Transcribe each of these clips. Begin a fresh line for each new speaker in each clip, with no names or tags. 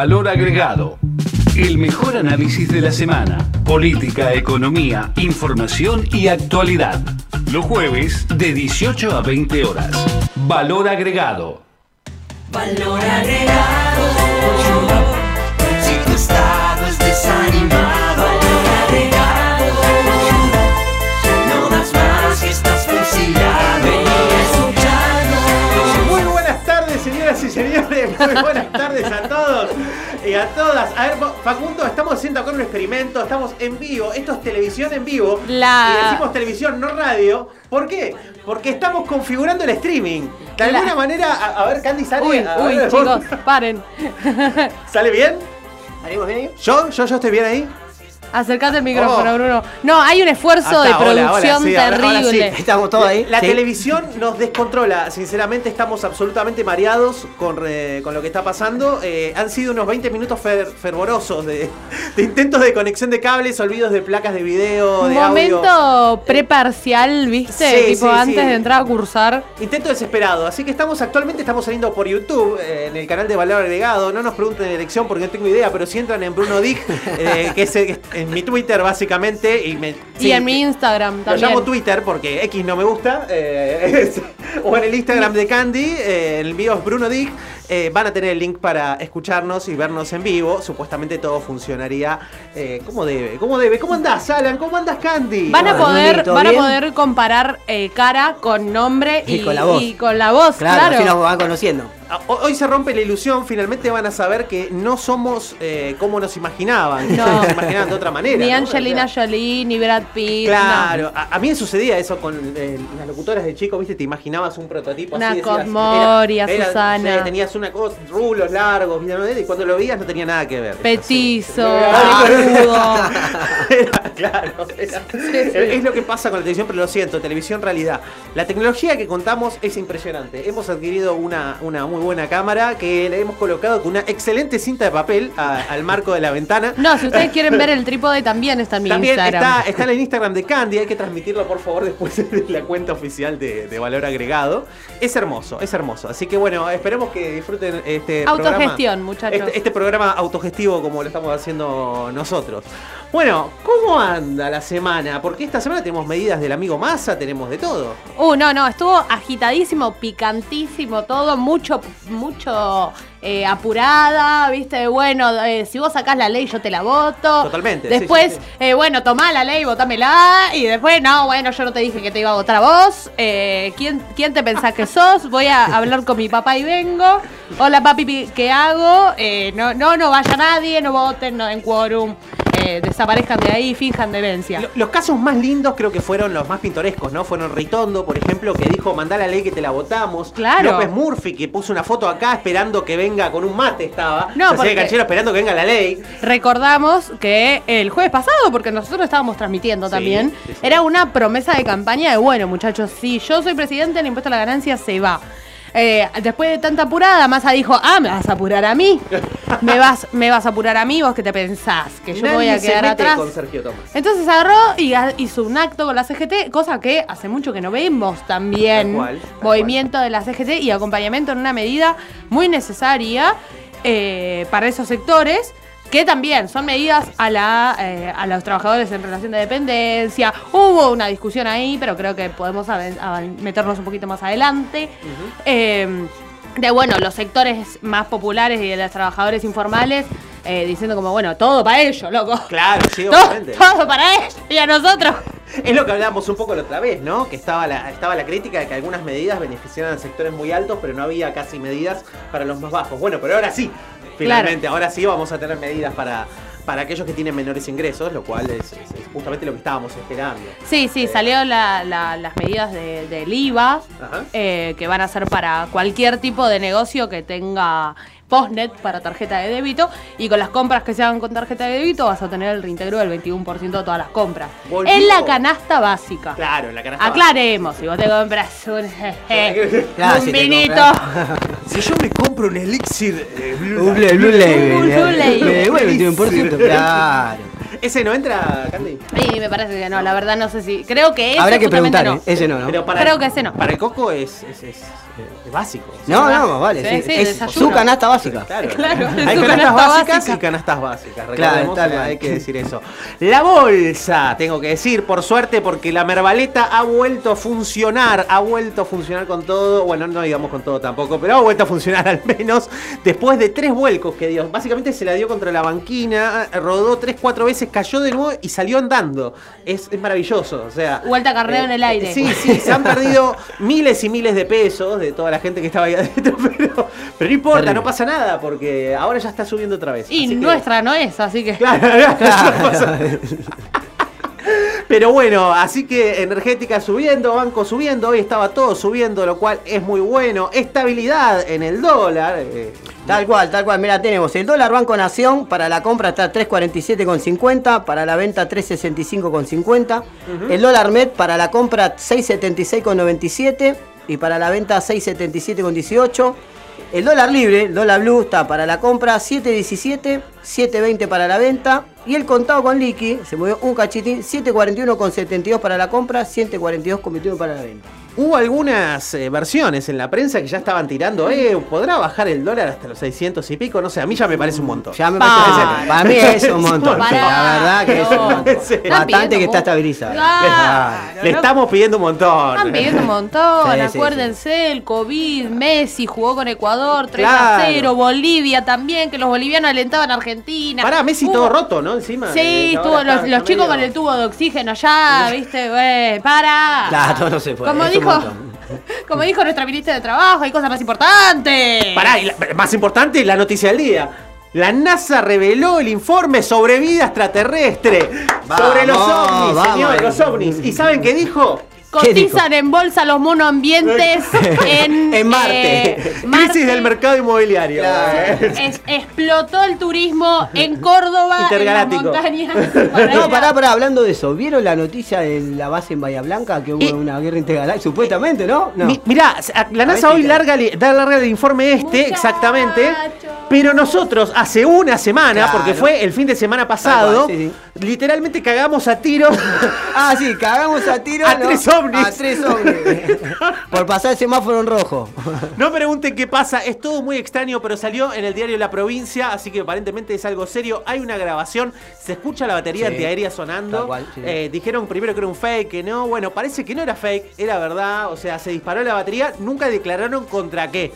Valor agregado. El mejor análisis de la semana. Política, economía, información y actualidad. Los jueves de 18 a 20 horas. Valor agregado.
Valor agregado. Si tu estado es desanimado, valor agregado. No das más que estás fusilado.
Muy buenas tardes, señoras y señores. Muy buenas tardes y a todas. A ver, Facundo, estamos haciendo acá un experimento. Estamos en vivo. Esto es televisión en vivo.
La-
Y decimos televisión, no radio. ¿Por qué? Porque estamos configurando el streaming. De
La-
alguna manera, a, a ver, Candy, sale.
Uy,
a
uy,
ver,
chicos, paren.
¿Sale bien?
¿Salimos bien ahí?
¿Yo? ¿Yo, yo estoy bien ahí?
Acercate el micrófono,
Oh.
Bruno. No, hay un esfuerzo de
está, hola, hola,
producción
sí, ahora- ahora sí.
terrible.
Estamos todos ahí.
La
Sí.
televisión nos descontrola. Sinceramente, estamos absolutamente mareados con, re- con lo que está pasando. Eh, han sido unos 20 minutos fer- fervorosos de, de intentos de conexión de cables, olvidos de placas de video,
Un
de audio.
momento preparcial, ¿viste?
Sí,
tipo
sí,
antes
sí.
de entrar a cursar.
Intento desesperado. Así que estamos actualmente estamos saliendo por YouTube, eh, en el canal de Valor Agregado. No nos pregunten de elección porque no tengo idea, pero si entran en Bruno Dick, eh, que es eh, en mi Twitter básicamente. Y, me,
y
sí,
en mi Instagram
Lo
también.
llamo Twitter porque X no me gusta. eh, es- o en el Instagram de Candy, eh, el mío es Bruno Dick. eh, van a tener el link para escucharnos y vernos en vivo. Supuestamente todo funcionaría eh, como debe. ¿Cómo debe? ¿Cómo andás, Alan? ¿Cómo andás, Candy?
Van a poder,
¿todo
van a poder comparar eh, cara con nombre y,
Y con la voz.
y con la voz,
Claro,
claro.
así nos van conociendo.
Ah, ho- Hoy se rompe la ilusión, finalmente van a saber que no somos eh, como nos imaginaban.
No.
Nos imaginaban de otra manera.
Ni
¿no?
Angelina
O sea,
Jolie, ni Brad Pitt.
Claro, a, a mí me sucedía eso con eh, las locutoras de chico, viste, te imaginabas un prototipo
Una
así. decías,
Cosmoria,
era- era-
Susana.
tenías una cosa, rulos largos, y cuando lo veías no tenía nada que ver.
Petizo,
claro, es lo que pasa con la televisión, pero lo siento, televisión realidad. La tecnología que contamos es impresionante. Hemos adquirido una, una muy buena cámara que le hemos colocado con una excelente cinta de papel a- al marco de la ventana.
No, si ustedes quieren ver el trípode también está en mi
También
Instagram.
está, está en el Instagram de Candy, hay que transmitirlo por favor después de la cuenta oficial de, de Valor Agregado. Es hermoso, es hermoso. Así que bueno, esperemos que disfruten este programa.
Autogestión, muchachos.
Este, este programa autogestivo como lo estamos haciendo nosotros. Bueno, ¿cómo anda la semana? Porque esta semana tenemos medidas del amigo Massa, tenemos de todo.
Uh, no, no, estuvo agitadísimo, picantísimo todo, mucho, mucho eh, apurada, viste, bueno, eh, si vos sacás la ley yo te la voto.
Totalmente,
Después,
sí, sí.
eh, bueno, tomá la ley, votámela. Y después, no, bueno, yo no te dije que te iba a votar a vos. Eh, ¿quién, ¿Quién te pensás que sos? Voy a hablar con mi papá y vengo. Hola papi, pi- ¿qué hago? Eh, no, no, no vaya nadie, no voten, no den quórum. Desaparezcan de ahí, finjan demencia.
Lo- Los casos más lindos creo que fueron los más pintorescos, ¿no? Fueron Ritondo, por ejemplo, que dijo, mandá la ley que te la votamos.
Claro.
López Murphy, que puso una foto acá esperando que venga con un mate, estaba.
No, porque-
canchero esperando que venga la ley.
Recordamos que el jueves pasado, porque nosotros estábamos transmitiendo
Sí,
también,
sí, sí.
era una promesa de campaña de, bueno, muchachos, si yo soy presidente, el impuesto a la ganancia se va. Eh, después de tanta apurada, Massa dijo, ah, me vas a apurar a mí. me, vas, me vas a apurar a mí, vos que te pensás, que yo me voy a
Nadie se
quedar
mete
atrás.
con Sergio Tomás.
Entonces agarró y hizo un acto con la CGT, cosa que hace mucho que no vemos también.
Tal cual, tal
movimiento de la CGT y acompañamiento en una medida muy necesaria eh, para esos sectores. Que también son medidas a, la, eh, a los trabajadores en relación de dependencia. Hubo una discusión ahí, pero creo que podemos meternos un poquito más adelante. Eh, de bueno, los sectores más populares y de los trabajadores informales eh, diciendo como, bueno, todo para ellos, loco.
Claro, sí, obviamente.
todo para ellos y a nosotros.
Es lo que hablábamos un poco la otra vez, ¿no? Que estaba la, estaba la crítica de que algunas medidas beneficiaran a sectores muy altos, pero no había casi medidas para los más bajos. Bueno, pero ahora sí, finalmente, ahora sí vamos a tener medidas para, para aquellos que tienen menores ingresos, lo cual es, es- es justamente lo que estábamos esperando.
Sí, sí, la- la- las medidas de- del IVA eh, que van a ser para cualquier tipo de negocio que tenga postnet para tarjeta de débito y con las compras que se hagan con tarjeta de débito vas a tener el reintegro del 21% de todas las compras.
Volvió.
En la canasta básica.
Claro, en la canasta.
Aclaremos, si vos te compras un,
Claro,
un
si
vinito,
compras-
Si yo me compro un elixir eh,
Blue, Blue Label.
Un Blue Label.
Me devuelve el 21%, claro.
¿Ese no entra, Candy?
y me parece que no, la verdad no sé si, creo que ese
Habrá que preguntar,
no.
¿eh? Ese no, ¿no?
Pero para
Creo que ese no.
Para el coco es, es, es, es básico.
No, no, más vale.
Sí,
sí.
sí,
es
desayuno.
su canasta básica.
Claro,
Claro, es
hay
su
canastas
canasta
básicas
básica.
y canastas básicas.
Claro, tal
eh, hay que decir eso. La bolsa, tengo que decir, por suerte, porque la mervaleta ha vuelto a funcionar, ha vuelto a funcionar con todo, bueno, no digamos con todo tampoco, pero ha vuelto a funcionar al menos después de tres vuelcos que dio. Básicamente se la dio contra la banquina, rodó tres, cuatro veces, cayó de nuevo y salió andando. Es, es maravilloso, o sea...
Vuelta a carneo en el aire.
Sí, sí, se han perdido miles y miles de pesos de toda la gente que estaba ahí adentro, pero, pero no importa,
Terrible.
no pasa nada, porque ahora ya está subiendo otra vez.
Y
así que-
nuestra no es, así que...
Claro, claro, no pasa- Pero bueno, así que energética subiendo, banco subiendo, hoy estaba todo subiendo, lo cual es muy bueno. Estabilidad en el dólar. eh,
Tal cual, tal cual. Mira, tenemos el dólar Banco Nación, para la compra está 3.47,50, para la venta 3.65,50. El dólar MED para la compra 6.76,97 y para la venta 6.77,18. El dólar libre, el dólar blue está para la compra 7.17, 7.20 para la venta. Y el contado con liqui, se movió un cachitín, 7.41,72 para la compra, 142,21 para la venta.
Hubo algunas eh, versiones en la prensa que ya estaban tirando, eh, ¿podrá bajar el dólar hasta los 600 y pico? No sé, a mí ya me parece un montón.
Ya me
Para.
parece, para mí es un montón. La verdad que es un montón.
Sí.
Bastante que está estabilizado.
Claro,
Le
no-
estamos pidiendo un montón.
Están pidiendo un montón,
Sí, sí,
acuérdense, el COVID, Messi jugó con Ecuador 3
Claro.
a 0, Bolivia también, que los bolivianos alentaban a Argentina.
Pará, Messi
Hubo-
todo roto, ¿no? Encima.
Sí, estuvo
ahora
los, chicos con el tubo de oxígeno allá, viste, güey, para.
Claro, no se puede,
Como dijo, como dijo nuestra ministra de Trabajo, hay cosas más importantes.
Pará, y la- más importante, la noticia del día. La NASA reveló el informe sobre vida extraterrestre.
Vamos,
sobre los ovnis,
vamos.
señores, los ovnis. ¿Y saben qué dijo?
Cotizan en bolsa los monoambientes en,
En Marte.
eh,
Crisis del mercado inmobiliario.
Claro.
Es- explotó el turismo en Córdoba, en las montañas. para
No, pará, pará, hablando de eso. ¿Vieron la noticia de la base en Bahía Blanca? Que hubo
Y-
una guerra integral, supuestamente, ¿no? No.
Mi- mirá, la NASA hoy larga, da larga el informe este,
Muchachos.
exactamente. Pero nosotros, hace una semana,
Claro.
porque fue el fin de semana pasado,
sí,
literalmente cagamos a tiros.
Ah, sí, cagamos a tiro.
A
¿no?
tres ovnis.
A tres ovnis. Por pasar el semáforo en rojo.
No pregunten qué pasa, es todo muy extraño, pero salió en el diario La Provincia, así que aparentemente es algo serio. Hay una grabación, se escucha la batería
Sí,
antiaérea sonando.
tal cual, sí.
Eh, dijeron primero que era un fake, que no. Bueno, parece que no era fake, era verdad. O sea, se disparó la batería, nunca declararon contra qué.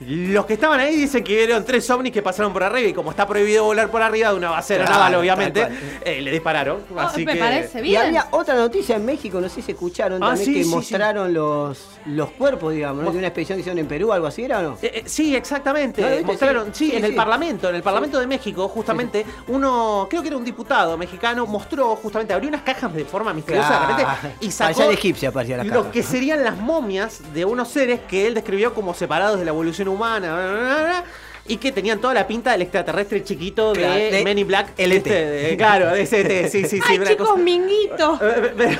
Los que estaban ahí dicen que vieron tres ovnis que pasaron por arriba y como está prohibido volar por arriba de una basera
Claro,
naval, obviamente, eh, le dispararon.
Oh,
así
me
que...
parece
Y
bien.
había otra noticia en México, no sé si escucharon
Ah,
también,
sí,
que
sí, sí.
mostraron Los, los cuerpos, digamos, ¿no? de una expedición que hicieron en Perú, algo así era o no?
Eh, eh, sí, exactamente. Mostraron, sí,
Sí,
en el
sí.
Parlamento, en el Parlamento de México, justamente, uno, creo que era un diputado mexicano, mostró justamente, abrió unas cajas de forma misteriosa de repente y sacó
egipcia, parecía la
lo que serían las momias de unos seres que él describió como separados de la evolución humana. bla, bla, bla, bla, y que tenían toda la pinta del extraterrestre chiquito de,
Claro, de
Men in Black. ¿viste? De- claro, de ST, sí, sí, sí.
Ay, chicos,
cosa-
minguito.
Eh, eh,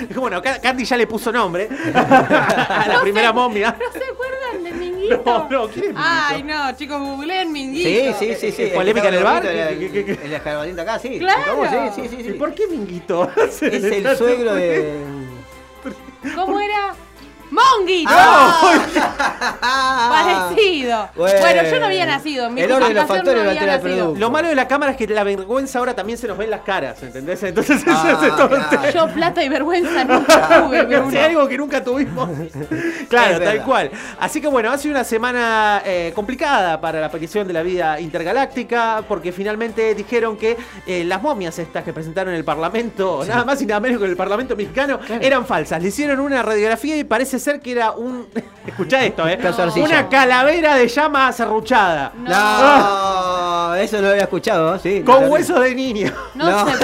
eh, Bueno, Ca- Candy ya le puso nombre a la primera momia.
¿No se acuerdan de Minguito?
No, no, ¿quién es Minguito?
Ay, no, chicos, googleen Minguito.
Sí, sí, sí, sí.
Eh, ¿Polémica en el bar?
El,
¿Qué, qué, qué?
el escarbadiente acá, sí.
Claro.
¿Cómo? Sí, sí, sí.
¿Y
sí.
por qué Minguito?
Es el suegro de.
¿Cómo era? ¡Monguito!
Ah.
Parecido.
Bueno.
Bueno. yo no había nacido. Mi
El orden de los factores
no
lo
había nacido.
producto.
Lo malo de la cámara es que la vergüenza ahora también se nos ve en las caras, ¿entendés? Entonces
Ah,
eso un
claro.
Yo plata y vergüenza nunca tuve.
Sí, algo que nunca tuvimos. claro,
Es
tal cual. Así que bueno, ha sido una semana eh, complicada para la petición de la vida intergaláctica, porque finalmente dijeron que eh, las momias estas que presentaron en el Parlamento, nada más y nada menos que en el Parlamento mexicano, eran falsas. Le hicieron una radiografía y parece ser que era un. Escuchá esto, ¿eh? Una calavera de llama serruchada.
No, No, eso no lo había escuchado, sí.
Con huesos de niño.
No,
No.
Se,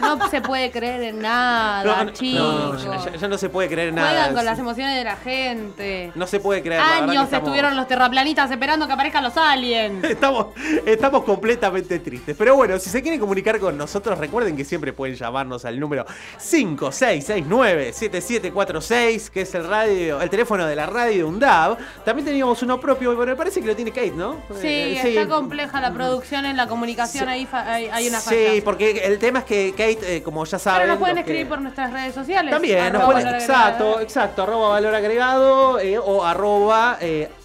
no se puede creer en nada,
No, no,
chicos.
no, ya, ya no se puede creer nada.
Juegan con las emociones de la gente.
No se puede creer. la
Años
estamos-
estuvieron los terraplanistas esperando que aparezcan los aliens.
Estamos, estamos completamente tristes. Pero bueno, si se quieren comunicar con nosotros, recuerden que siempre pueden llamarnos al número 5669-7746, que es el radio, el teléfono de la radio de UNDAV. También teníamos uno propio, pero me parece que lo tiene Kate, ¿no?
Sí,
Eh,
está compleja la producción en la comunicación, ahí hay, hay una falla.
Sí, porque el tema es que Kate, eh, como ya saben.
Pero nos pueden
que-
escribir por nuestras redes sociales.
También, nos pueden, exacto,
agregado.
exacto, arroba valor agregado eh, o arroba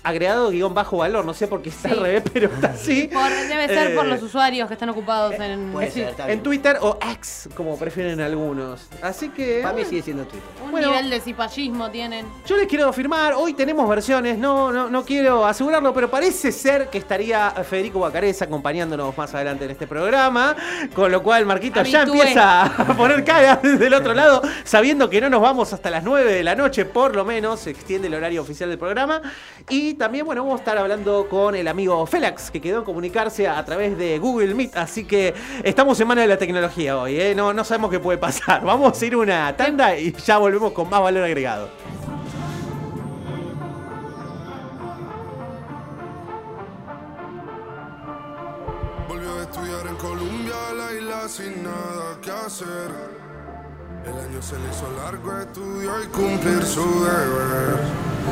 agregado guion bajo valor. No sé por qué está
Sí.
al revés, pero está así.
Por- debe ser por
Eh,
los usuarios que están ocupados en,
puede
sí,
ser, está
En. Twitter o X, como prefieren algunos. Así que.
Para mí sigue siendo Twitter.
un
Bueno.
nivel de cipallismo tienen.
Yo les quiero afirmar, hoy tenemos versiones, no, no, no quiero asegurarlo, pero parece ser que estaría Federico Bacarez acompañándonos más adelante en este programa, con lo cual Marquito ya
Habitué.
empieza a poner cara desde el otro lado, sabiendo que no nos vamos hasta las 9 de la noche, por lo menos, se extiende el horario oficial del programa. Y también, bueno, vamos a estar hablando con el amigo Felax, que quedó en comunicarse a través de Google Meet, así que estamos en manos de la tecnología hoy, ¿eh? no, no sabemos qué puede pasar. Vamos a ir una tanda y ya volvemos con más valor agregado.
Volvió a estudiar en Colombia, la sin nada que hacer. El año se le hizo largo, estudió y cumplir su deber.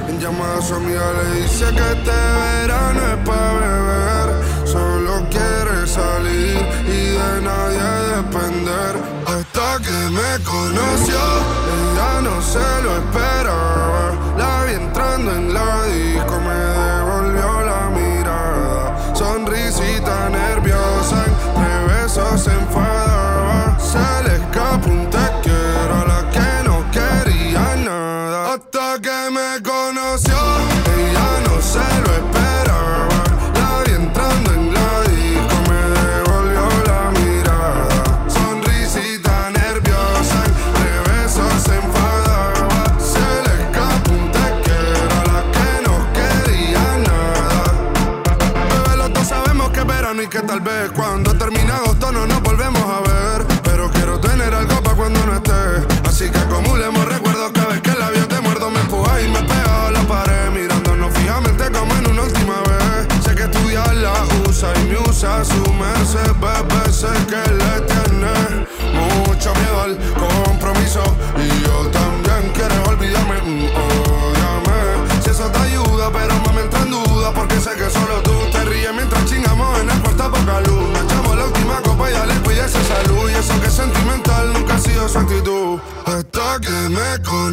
En llamada a su amiga le dice que este verano es para beber. Solo quiere salir y de nadie depender. Hasta que me conoció, ella no se lo esperaba. La vi entrando en la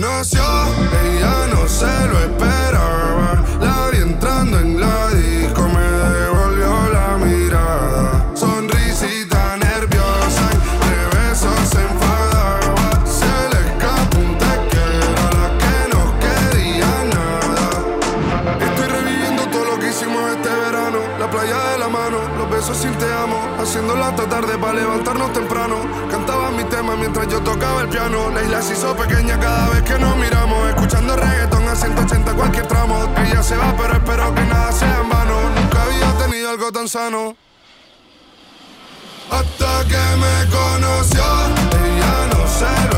conoció, ella no se lo esperaba. El piano. La isla se hizo pequeña cada vez que nos miramos. Escuchando reggaetón a 180 cualquier tramo. Ella se va, pero espero que nada sea en vano. Nunca había tenido algo tan sano. Hasta que me conoció, ella no se lo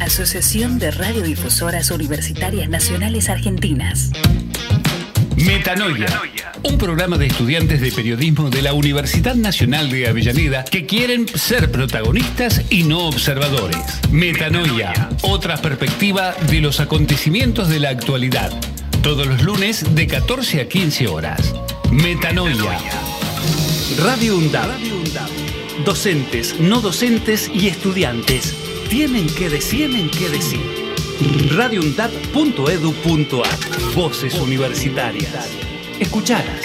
Asociación de Radiodifusoras Universitarias Nacionales Argentinas.
Metanoia, un programa de estudiantes de periodismo de la Universidad Nacional de Avellaneda que quieren ser protagonistas y no observadores. Metanoia, otra perspectiva de los acontecimientos de la actualidad. Todos los lunes de 14 a 15 horas. Metanoia. Radio UNDAB. Docentes, no docentes y estudiantes tienen que decir, tienen que decir radioundad.edu.ar Voces universitarias. Escuchalas.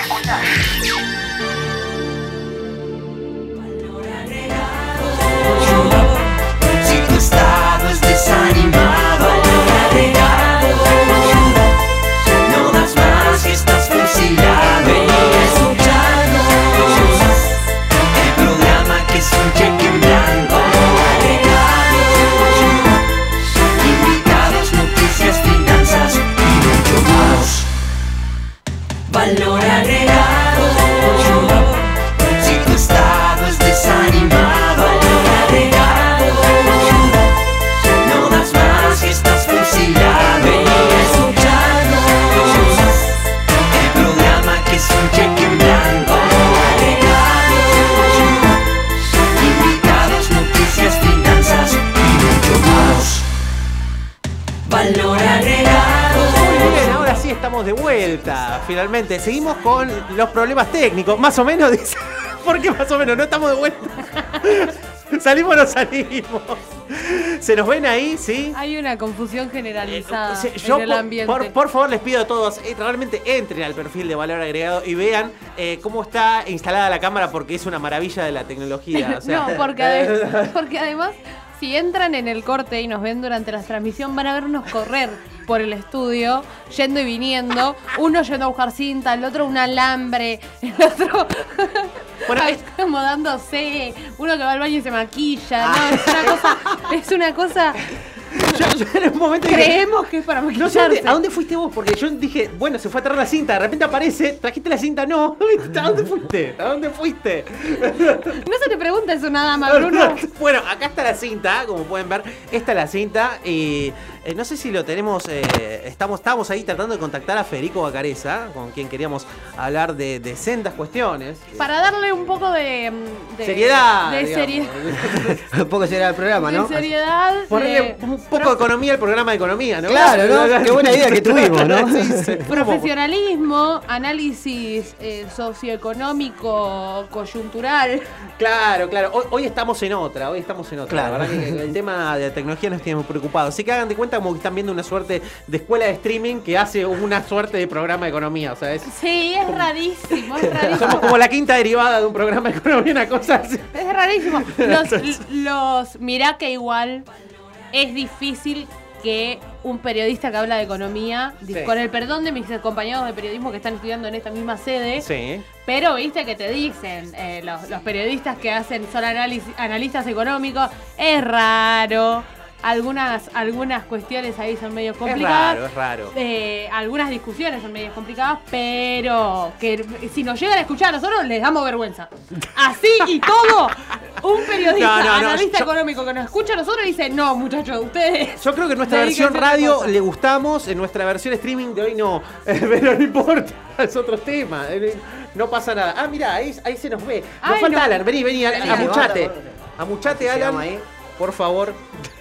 Finalmente. Seguimos con los problemas técnicos, más o menos, dice. ¿Por qué más o menos? No estamos de vuelta. ¿Salimos o no salimos? ¿Se nos ven ahí? ¿Sí?
Hay una confusión generalizada
yo,
en el
por-
ambiente.
por, por favor, les pido a todos, eh, realmente entren al perfil de Valor Agregado y vean eh, cómo está instalada la cámara porque es una maravilla de la tecnología. o sea.
no, porque, ade- porque además, si entran en el corte y nos ven durante la transmisión, van a vernos correr por el estudio, yendo y viniendo. Uno yendo a buscar cinta, el otro un alambre, el otro acomodándose, uno que va al baño y se maquilla. No, es una cosa. Es una cosa.
Yo, yo en un momento dije,
Creemos que es para
No sé,
maquillarse.
a dónde- ¿a dónde fuiste vos? Porque yo dije, bueno, se fue a traer la cinta, de repente aparece, trajiste la cinta, no. ¿A dónde fuiste? ¿A dónde fuiste?
No se te pregunta eso nada más, Bruno.
Bueno, acá está la cinta, como pueden ver, esta es la cinta y eh, no sé si lo tenemos, eh, estamos, estamos ahí tratando de contactar a Federico Bacareza, con quien queríamos hablar de, de sendas cuestiones.
Para darle un poco de. mm, de-
Seriedad.
De
digamos.
seriedad.
Un poco será el programa, ¿no?
De seriedad.
Ponerle poco de economía al programa de economía, ¿no?
Claro, ¿no? Qué buena idea que tuvimos, ¿no?
Sí, sí.
Profesionalismo, análisis eh, socioeconómico, coyuntural.
Claro, claro. Hoy, hoy estamos en otra, hoy estamos en otra.
Claro.
La verdad que el tema de la tecnología nos tiene muy preocupados. Así que hagan de cuenta como que están viendo una suerte de escuela de streaming que hace una suerte de programa de economía. O sea, es,
Sí, es rarísimo, es rarísimo.
somos como la quinta derivada de un programa de economía, una cosa así.
Es rarísimo. Los, los mirá que igual es difícil que un periodista que habla de economía,
Sí.
con el perdón de mis compañeros de periodismo que están estudiando en esta misma sede,
Sí.
pero viste que te dicen eh, los, los periodistas que hacen son análisis- analistas económicos, es raro. Algunas, algunas cuestiones ahí son medio
Es
complicadas.
raro, es raro.
Eh, algunas discusiones son medio complicadas, pero que si nos llegan a escuchar a nosotros les damos vergüenza. Así y todo, un periodista,
No, no, no,
analista
yo-
económico que nos escucha a nosotros dice, no muchachos, ustedes...
Yo creo que en nuestra versión radio
cosa".
le gustamos, en nuestra versión streaming de hoy no. Pero no importa, es otro tema. eh, No pasa nada. Ah, mira, ahí, ahí se nos ve. Nos
Ay,
falta
no.
Alan, vení, vení,
Vení,
amuchate. Amuchate, Alan. Por favor.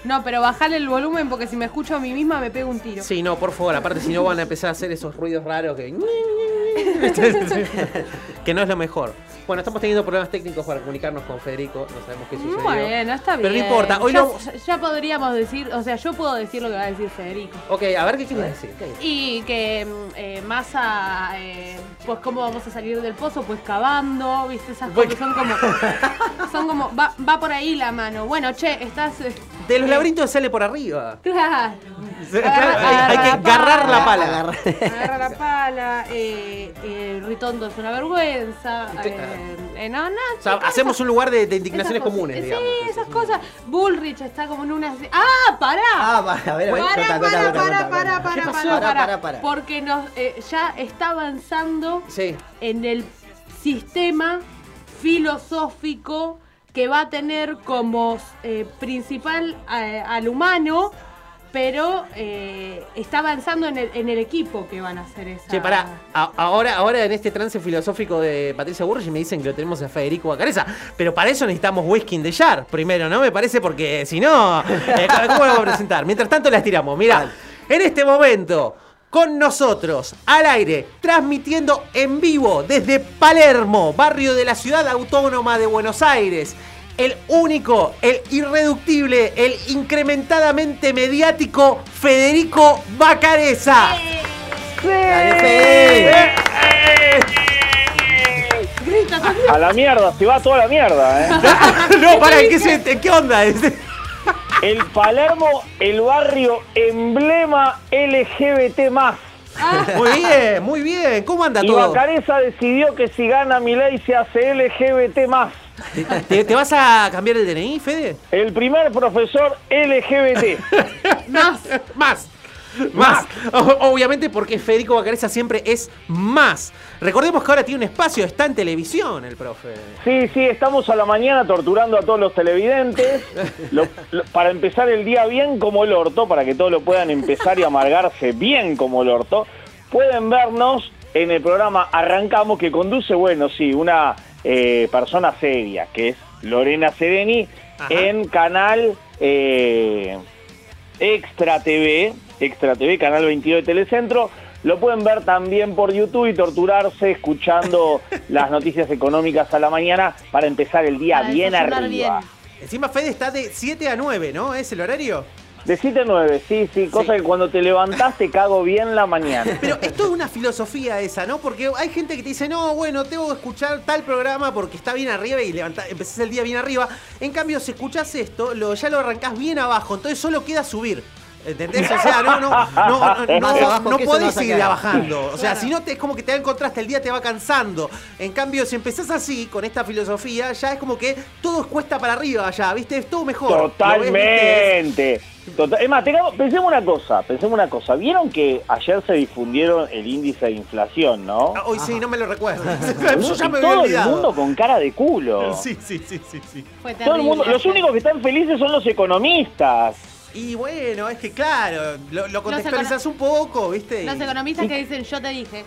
No, pero bajale el volumen porque si me escucho a mí misma me pego un tiro.
Sí, no, por favor. Aparte, si no van a empezar a hacer esos ruidos raros que. que no es lo mejor. Bueno, estamos teniendo problemas técnicos para comunicarnos con Federico. No sabemos qué sucedió.
Bueno, está bien.
Pero no importa, hoy
ya,
no-
ya podríamos decir, o sea, yo puedo decir lo que va a decir Federico.
Ok, a ver qué quieres decir.
Y que eh, Massa, eh, pues cómo vamos a salir del pozo, pues cavando, viste, esas cosas son como, son como, va, va por ahí la mano. Bueno, che, estás, eh,
De los laberintos sale por arriba.
Claro.
Hay que agarrar la pala.
Agarra la pala, eh, eh, Ritondo es una vergüenza. Eh, eh, no, no,
O sea,
chicas,
hacemos un lugar de, de indignaciones
cosas.
comunes,
Sí,
digamos.
esas cosas. Bullrich está como en una. ¡Ah, pará!
Ah, para, a ver, a ver.
Pará,
Contá,
pará,
contá,
pará,
contá,
pará,
contá.
pará,
¿Qué pasó?
pará,
Pará,
pará.
pará, pará.
Porque nos, eh, ya está avanzando
Sí.
en el sistema filosófico que va a tener como eh, principal al humano, pero eh, está avanzando en el, en el equipo que van a hacer esa.
Che, pará, a- ahora, ahora en este trance filosófico de Patricia Burrich me dicen que lo tenemos a Federico Bacareza, pero para eso necesitamos whisky de Jar primero, ¿no? Me parece porque si no, eh, ¿cómo lo vamos a presentar? Mientras tanto la estiramos. Mirá, en este momento, con nosotros, al aire, transmitiendo en vivo desde Palermo, barrio de la ciudad autónoma de Buenos Aires. El único, el irreductible, el incrementadamente mediático Federico Bacareza.
Dale, Fede.
A la mierda, se va toda la mierda, ¿eh?
no, para, ¿en qué, se- qué onda?
El Palermo, el barrio emblema LGBT más.
Muy bien, muy bien. ¿Cómo anda
Y
todo?
Bacareza decidió que si gana Milei se hace LGBT más.
¿Te, te vas a cambiar el DNI, Fede?
El primer profesor LGBT.
Más.
Más. Más. O- obviamente porque Federico Bacareza siempre es más. Recordemos que ahora tiene un espacio, está en televisión el profe.
Sí, sí, estamos a la mañana torturando a todos los televidentes Lo- lo- para empezar el día bien como el orto, para que todos lo puedan empezar y amargarse bien como el orto. Pueden vernos en el programa Arrancamos, que conduce, bueno, sí, una eh, persona seria, que es Lorena Sereni, en canal eh, Extra TV, Extra TV, canal 22 de Telecentro. Lo pueden ver también por YouTube y torturarse escuchando las noticias económicas a la mañana para empezar el día
Para
bien arriba.
Encima Fede está de 7 a 9, ¿no? ¿Es el horario?
De 7 a 9, sí, sí, cosa que cuando te levantás te cago bien la mañana.
Pero es toda una filosofía esa, ¿no? Porque hay gente que te dice, no, bueno, tengo que escuchar tal programa porque está bien arriba y levanta, empezás el día bien arriba. En cambio, si escuchás esto, lo, ya lo arrancás bien abajo, entonces solo queda subir. ¿Entendés? O sea, no, no, no, no, no,
abajo
no podés seguir bajando. O sea,
Claro.
si no, te, es como que te da el contraste, el día te va cansando. En cambio, si empezás así, con esta filosofía, ya es como que todo cuesta para arriba, ya, ¿viste? Es todo mejor.
Totalmente. Total- Es más, tengamos- pensemos una cosa, pensemos una cosa. ¿Vieron que ayer se difundieron el índice de inflación, no?
Ah, Hoy sí, no me lo recuerdo. Yo ya me
todo el
olvidado.
mundo con cara de culo.
Sí, sí, sí, sí, sí.
Fue
Todo el mundo, los únicos que están felices son los economistas.
Y bueno, es que claro, lo, lo contextualizas un poco, ¿viste?
Los
Y-
economistas que dicen, yo te dije.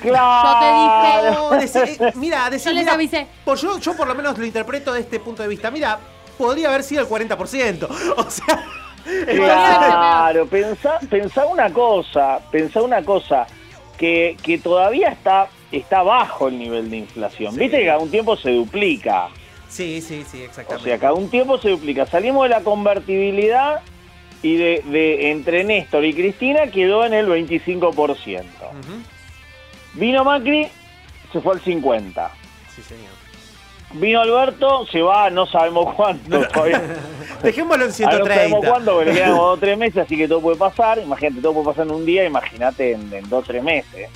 Claro.
No, decí- eh, mira, decir,
Yo les
mira,
avisé.
por- yo, yo por lo menos lo interpreto de este punto de vista. Mira, podría haber sido el 40%. O sea,
Claro, pensá, pensá una cosa, pensá una cosa, que, que todavía está, está bajo el nivel de inflación. Viste que cada un tiempo se duplica.
Sí, sí, sí,
O
exactamente.
sea, cada un tiempo se duplica. Salimos de la convertibilidad y de, de entre Néstor y Cristina quedó en el 25%.
Ujú.
Vino Macri, se fue al 50%.
Sí, señor.
Vino Alberto, se va, no sabemos cuánto todavía.
Dejémoslo en
Ah, no sabemos
130.
cuándo, porque le quedan dos o tres meses, así que todo puede pasar. Imagínate, todo puede pasar en un día, imagínate en, en dos o tres meses.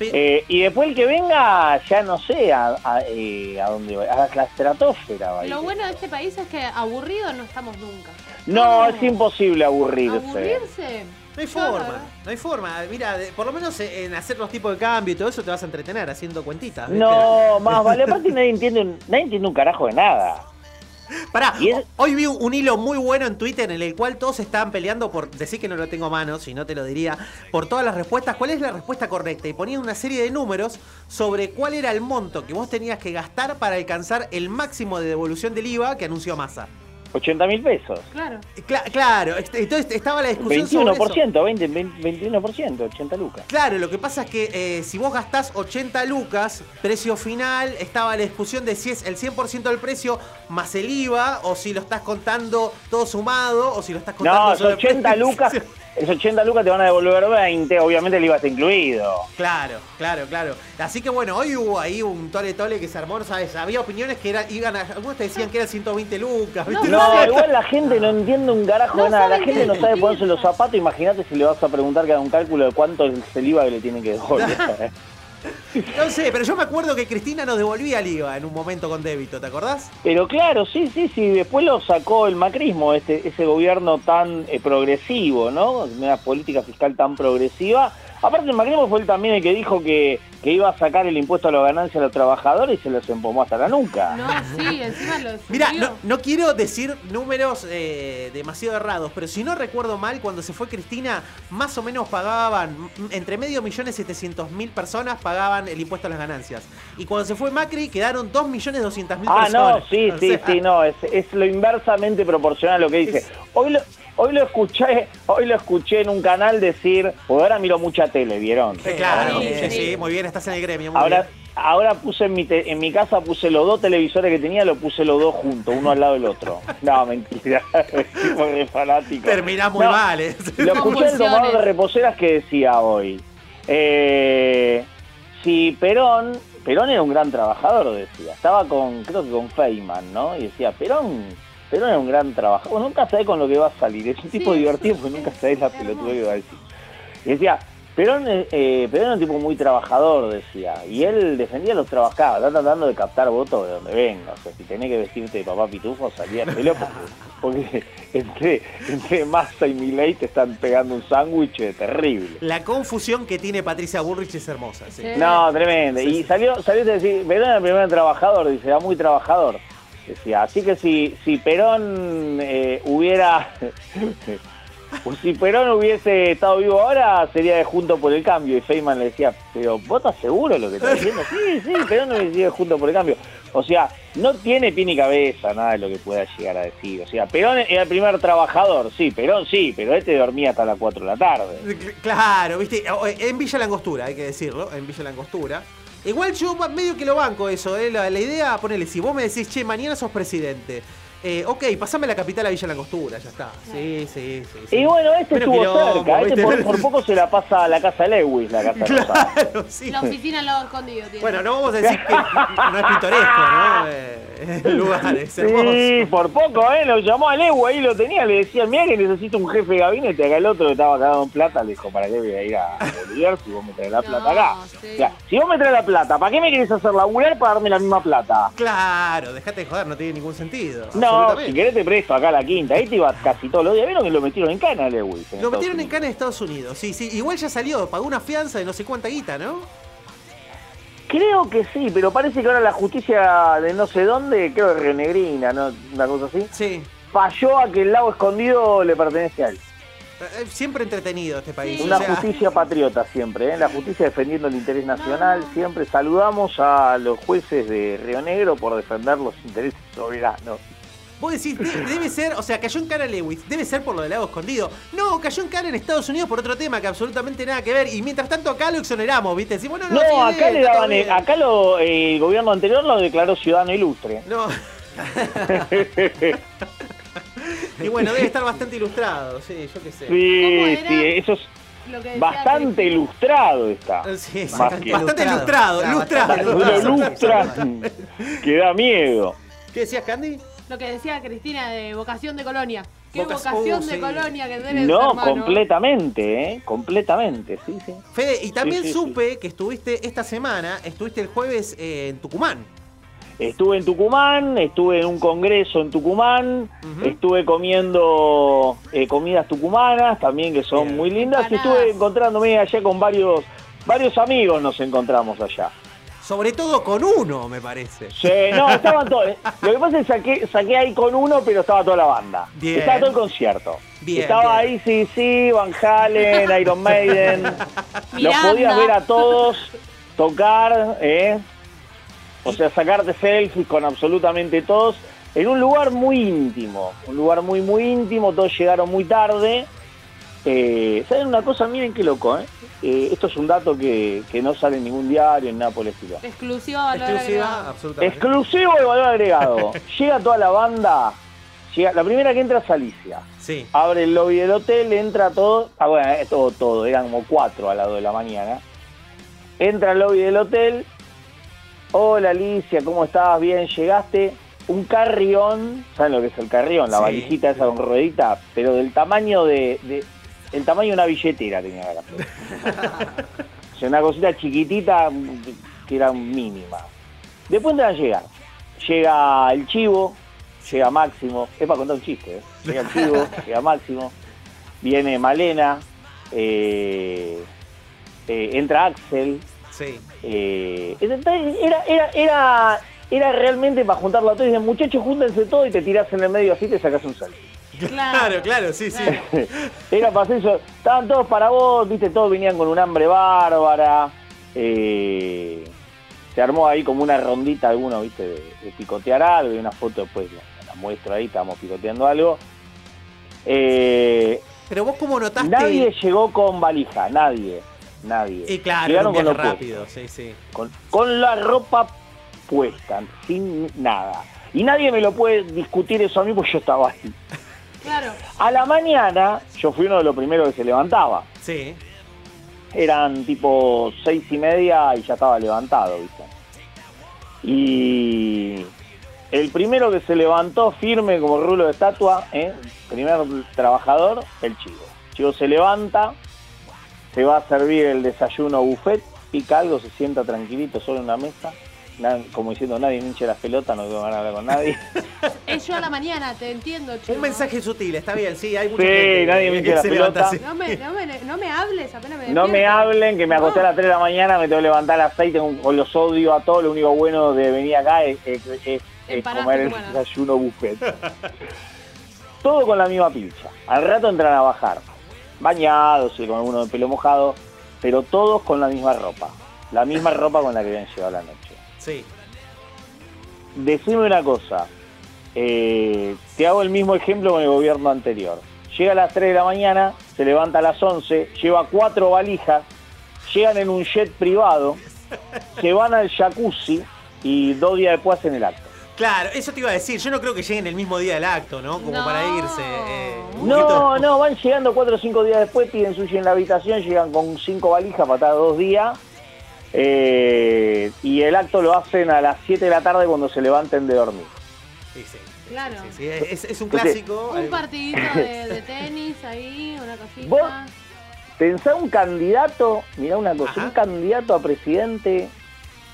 Eh, y después el que venga, ya no sé a, a, eh, a dónde va, a la estratosfera va.
Lo bueno de este país es que aburrido no estamos nunca.
No, es imposible aburrirse.
Aburrirse.
No hay forma, no hay forma. Mira, de- por lo menos en hacer los tipos de cambio y todo eso te vas a entretener haciendo cuentitas. ¿viste?
No, más vale, aparte nadie entiende, un- nadie entiende un carajo de nada.
Pará, hoy vi un hilo muy bueno en Twitter en el cual todos estaban peleando por decir que no lo tengo a mano, si no te lo diría, por todas las respuestas. ¿Cuál es la respuesta correcta? Y ponían una serie de números sobre cuál era el monto que vos tenías que gastar para alcanzar el máximo de devolución del IVA que anunció Massa.
80 mil pesos.
Claro.
Cla- claro, entonces estaba la discusión sobre eso.
21%, 20, 20, 21%, 80 lucas.
Claro, lo que pasa es que eh, si vos gastás 80 lucas, precio final, estaba la discusión de si es el 100% del precio más el IVA, o si lo estás contando todo sumado, o si lo estás contando
No,
solo el
80
precio.
lucas, esos 80 lucas te van a devolver 20, obviamente el IVA está incluido.
Claro, claro, claro. Así que bueno, hoy hubo ahí un tole tole que se armó, ¿sabes? Había opiniones que eran, iban a, algunos te decían que eran 120 lucas, ¿viste?
No, igual la gente no entiende un carajo
No
de nada. La gente
qué-
no sabe ponerse los zapatos. Imagínate si le vas a preguntar que haga un cálculo de cuánto es el IVA que le tienen que devolver.
No sé, pero yo me acuerdo que Cristina nos devolvía el IVA en un momento con débito, ¿te acordás?
Pero claro, sí, sí, sí. Después lo sacó el macrismo, este, ese gobierno tan eh, progresivo, ¿no? Una política fiscal tan progresiva. Aparte, el macrismo fue él también el que dijo que, que iba a sacar el impuesto a las ganancias a los trabajadores y se los empomó hasta la nuca.
No, sí, encima lo
Mira, no, no quiero decir números eh, demasiado errados, pero si no recuerdo mal, cuando se fue Cristina, más o menos pagaban, entre medio millón y setecientos mil personas pagaban el impuesto a las ganancias. Y cuando se fue Macri, quedaron dos millones doscientas mil
Ah,
personas.
no, sí,
O
sí,
sea,
sí, no, es, es lo inversamente proporcional a lo que dice. Hoy lo, hoy lo escuché, hoy lo escuché en un canal decir, porque ahora miro mucha tele, ¿vieron?
eh, Claro,
Ahora,
sí, sí, muy bien, estás en el gremio. Muy
Ahora,
bien.
ahora puse en mi, te- en mi casa, puse los dos televisores que tenía, lo puse los dos juntos, uno al lado del otro. No, mentira, tipo de fanático.
Terminás muy
No,
mal, eh.
Lo escuché el tomador de reposeras que decía hoy. Eh, si Perón, Perón era un gran trabajador, decía. Estaba con, creo que con Feynman, ¿no? Y decía, Perón, Perón era un gran trabajador. Nunca sabés con lo que va a salir. Es un tipo
Sí,
divertido porque nunca sabés la pelotuda que va a decir. Y decía, Perón, eh, eh, Perón era un tipo muy trabajador, decía. Y él defendía a los trabajadores, está tratando de captar votos de donde venga. O sea, si tenés que vestirte de papá pitufo, salí a pelo porque, porque entre, entre Massa y Milei te están pegando un sándwich terrible.
La confusión que tiene Patricia Bullrich es hermosa. Sí.
No, tremendo.
Sí,
y
sí.
salió, salió a decir, Perón era el primer trabajador, dice, era muy trabajador. Decía, así que si, si Perón eh, hubiera... pues si Perón hubiese estado vivo ahora, sería de Junto por el Cambio. Y Feynman le decía, pero ¿vos estás seguro de lo que estás diciendo? Sí, sí, Perón no hubiese sido de Junto por el Cambio. O sea, no tiene pie ni cabeza nada de lo que pueda llegar a decir. O sea, Perón era el primer trabajador, sí, Perón sí, pero este dormía hasta las 4 de la tarde.
Claro, viste, en Villa Langostura, hay que decirlo, en Villa Langostura. Igual yo medio que lo banco eso, ¿eh? la, la idea, ponele, si vos me decís, che, mañana sos presidente. Eh, ok, pasame la capital a Villa Langostura, ya está. Sí, sí, sí. sí.
Y bueno, este estuvo
quilombo,
cerca, este por, por poco se la pasa a la casa de Lewis, la casa.
Claro, sí.
La oficina al lado escondido tiene.
Bueno, no vamos a decir que no es pintoresco, ¿no? Eh, el lugar es hermoso.
Sí, por poco, ¿eh? Lo llamó a Lewis, ahí lo tenía, le decía, mira que necesito un jefe de gabinete. Acá el otro que estaba cagado en plata le dijo, ¿para qué voy a ir a Bolívar si vos me traes la plata acá?
sí.
O sea, si vos me traes la plata, ¿para qué me querés hacer laburar para darme la misma plata?
Claro, dejate de joder, no tiene ningún sentido.
No, si querés te presto acá a la quinta. Ahí te iba casi todos los días. ¿Vieron que lo metieron en cana, Lewis? en
Lo
Estados
metieron en cana en Estados Unidos, sí, sí. Igual ya salió, pagó una fianza de no sé cuánta guita, ¿no?
Creo que sí, pero parece que ahora la justicia de no sé dónde, creo que Renegrina, ¿no? Una cosa así.
Sí.
Falló a que el lago escondido le pertenece a él.
Eh, Siempre entretenido este país.
Una
o sea,
justicia patriota siempre, ¿eh? La justicia defendiendo el interés nacional. Siempre saludamos a los jueces de Río Negro por defender los intereses soberanos.
Vos decís, de- debe ser, o sea, cayó en cara Lewis, debe ser por lo del lago escondido. No, cayó en cara en Estados Unidos por otro tema que absolutamente nada que ver. Y mientras tanto acá lo exoneramos, ¿viste? Decimos, no, no,
No,
sí,
acá le daban, el- acá lo, eh, el gobierno anterior lo declaró ciudadano ilustre.
No. y bueno, debe estar bastante ilustrado, sí, yo qué sé.
Sí, sí, eso es
que
bastante
Cristina.
ilustrado está.
Sí,
Más
bastante,
que-
bastante ilustrado,
Claro,
ilustrado.
Lo ilustran, que da miedo.
¿Qué decías, Candy?
Lo que decía Cristina de vocación de colonia. Qué
Voca-
vocación
uh,
de
sí.
colonia que debe
No,
ser,
completamente, ¿eh? Completamente, sí, sí.
Fede, y también
Sí, sí,
supe que estuviste esta semana, estuviste el jueves eh, en Tucumán.
Estuve en Tucumán, estuve en un congreso en Tucumán, estuve comiendo eh, comidas tucumanas también que son
Bien.
muy lindas y estuve encontrándome allá con varios varios amigos nos encontramos allá.
Sobre todo con uno, me parece.
Sí, no, estaban todos. Lo que pasa es que saqué, saqué ahí con uno, pero estaba toda la banda.
Bien.
Estaba todo el concierto.
Bien,
estaba
bien.
ahí, sí, sí, Van Halen, Iron Maiden. Los podías ver a todos tocar, ¿eh? O sea, sacarte selfies con absolutamente todos. En un lugar muy íntimo. Un lugar muy, muy íntimo. Todos llegaron muy tarde. Eh, ¿Saben una cosa? Miren qué loco, ¿eh? Eh, esto es un dato que, que no sale en ningún diario, en nada por el estilo.
Exclusiva valor
Exclusiva,
agregado.
absolutamente.
Exclusivo de valor agregado. Llega toda la banda, llega, la primera que entra es Alicia.
Sí.
Abre el lobby del hotel, entra todo. Ah, bueno, es todo, todo. Eran como cuatro a las dos de la mañana. Entra al lobby del hotel. Hola Alicia, ¿cómo estás? Bien, llegaste. Un carrión, ¿saben lo que es el carrión? La
Sí.
valijita esa con ruedita, pero del tamaño de, de- el tamaño de una billetera tenía la. O sea, una cosita chiquitita que era mínima. Después entran a llegar. Llega el chivo, llega Máximo. Es para contar un chiste, ¿eh? Llega el chivo, llega Máximo. Viene Malena. eh, eh, entra Axel.
Sí.
eh, era, era, era, era realmente para juntarlo a todos y dicen, muchachos, júntense todos y te tirás en el medio así y te sacas un selfie.
Claro, claro, sí, sí.
Era para hacer eso. Estaban todos para vos, viste, todos venían con un hambre bárbara. eh, se armó ahí como una rondita alguno, viste, de, de picotear algo y una foto después la, la muestro ahí, estábamos picoteando algo. Eh,
Pero vos cómo notaste.
nadie llegó con valija, nadie, nadie.
Y claro,
Llegaron
era un
con lo
rápido, sí, sí.
con, con la ropa puesta, sin nada. Y nadie me lo puede discutir eso a mí porque yo estaba ahí.
Claro.
A la mañana, yo fui uno de los primeros que se levantaba.
Sí.
Eran tipo seis y media y ya estaba levantado, ¿viste? Y el primero que se levantó firme como rulo de estatua, ¿eh? primer trabajador, el chivo. El chivo se levanta, se va a servir el desayuno buffet, pica algo, se sienta tranquilito solo en una mesa, como diciendo nadie me hinche las pelotas, no tengo ganas de hablar con nadie.
Es yo a la mañana, te entiendo, chico.
Un mensaje sutil, está bien, sí, hay mucha
Sí,
gente
nadie me
que
hincha la
se levanta
pelota.
así.
No me, no, me, no me hables, apenas me
No me hablen, que me acosté a las 3 de la mañana, me tengo que levantar a las 6, tengo, los odio a todos, lo único bueno de venir acá es, es- es- es
Empanadas
comer el desayuno buffet. Todo con la misma pilcha. Al rato entran a bajar, bañados y con alguno de pelo mojado, pero todos con la misma ropa. La misma ropa con la que habían llegado a la noche.
Sí.
Decime una cosa, eh, te hago el mismo ejemplo con el gobierno anterior. Llega a las 3 de la mañana, se levanta a las 11, lleva cuatro valijas, llegan en un jet privado, se van al jacuzzi y dos días después hacen el acto.
Claro, eso te iba a decir. Yo no creo que lleguen el mismo día del acto, ¿no? Como
No.
para irse. eh,
No, no, van llegando cuatro o cinco días después, piden sushi en la habitación, llegan con cinco valijas para estar dos días. Eh, y el acto lo hacen a las 7 de la tarde cuando se levanten de dormir.
Sí, sí.
Claro.
Sí, sí, es, es un
Entonces,
clásico.
Un partidito de, de tenis ahí, una cosita.
¿Vos? Pensá un candidato, mirá una cosa,
Ajá.
un candidato a presidente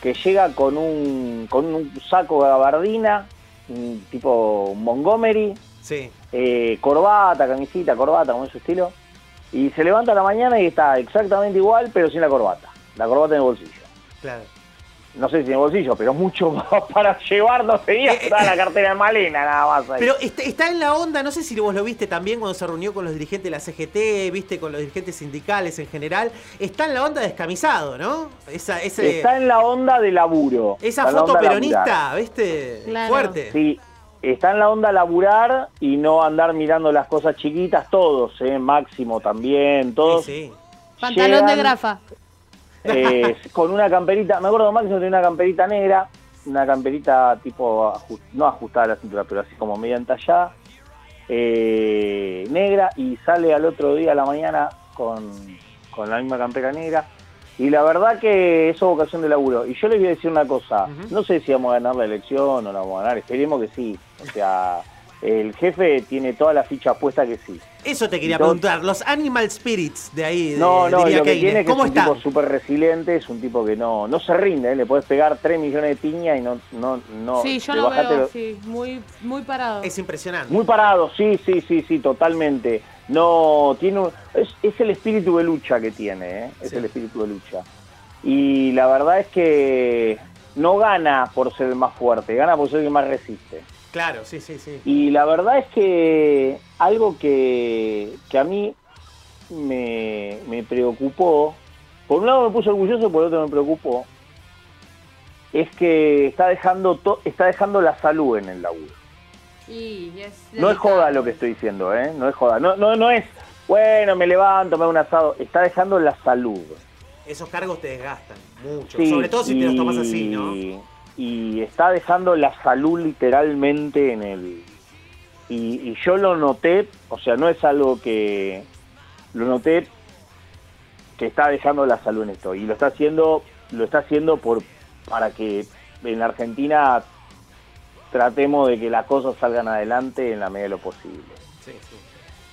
que llega con un, con un saco de gabardina, un tipo Montgomery,
Sí.
eh, corbata, camisita, corbata, como ese estilo, y se levanta a la mañana y está exactamente igual, pero sin la corbata. La corbata en el bolsillo.
Claro.
No sé si en el bolsillo, pero mucho más para llevar no sería toda la cartera de Malena nada más. ahí.
Pero está, está en la onda, no sé si vos lo viste también cuando se reunió con los dirigentes de la CGT, viste, con los dirigentes sindicales en general. Está en la onda descamisado, ¿no? Esa, ese,
Está en la onda de laburo.
esa
está en la
foto peronista, ¿viste?
Claro.
Fuerte.
Sí, está en la onda laburar y no andar mirando las cosas chiquitas, todos, ¿eh? Máximo también, todos.
Sí, sí.
Pantalón de grafa.
Eh, con una camperita, me acuerdo Máximo tenía una camperita negra, una camperita tipo, no ajustada a la cintura, pero así como media entallada, eh, negra, y sale al otro día a la mañana con, con la misma campera negra. Y la verdad que eso es vocación de laburo. Y yo les voy a decir una cosa, no sé si vamos a ganar la elección o no la vamos a ganar, esperemos que sí. O sea, el jefe tiene toda la ficha puesta que sí.
Eso te quería preguntar. Los animal spirits de ahí, de,
No, no,
diría
lo que
Keynes,
tiene es que es
¿cómo
un tipo súper resiliente, es un tipo que no, no se rinde, ¿eh? le podés pegar 3 millones de piña y no, no, no.
sí, yo lo
bajate
veo
lo-
muy, muy parado.
Es impresionante.
Muy parado, sí, sí, sí, sí, totalmente. No, tiene un- es, es el espíritu de lucha que tiene, ¿eh? es
Sí.
el espíritu de lucha. Y la verdad es que no gana por ser el más fuerte, gana por ser el que más resiste.
Claro, sí, sí, sí.
Y la verdad es que algo que, que a mí me, me preocupó, por un lado me puso orgulloso, por otro me preocupó, es que está dejando, to- está dejando la salud en el laburo. No es joda lo que estoy diciendo, ¿eh? No es joda. No, no, no es, bueno, me levanto, me hago un asado. Está dejando la salud.
Esos cargos te desgastan mucho.
Sí,
Sobre todo si te los tomas así, ¿no?
Y está dejando la salud literalmente en el y, yo lo noté, o sea, no es algo que lo noté que está dejando la salud en esto y lo está haciendo, lo está haciendo por para que en la Argentina tratemos de que las cosas salgan adelante en la medida de lo posible.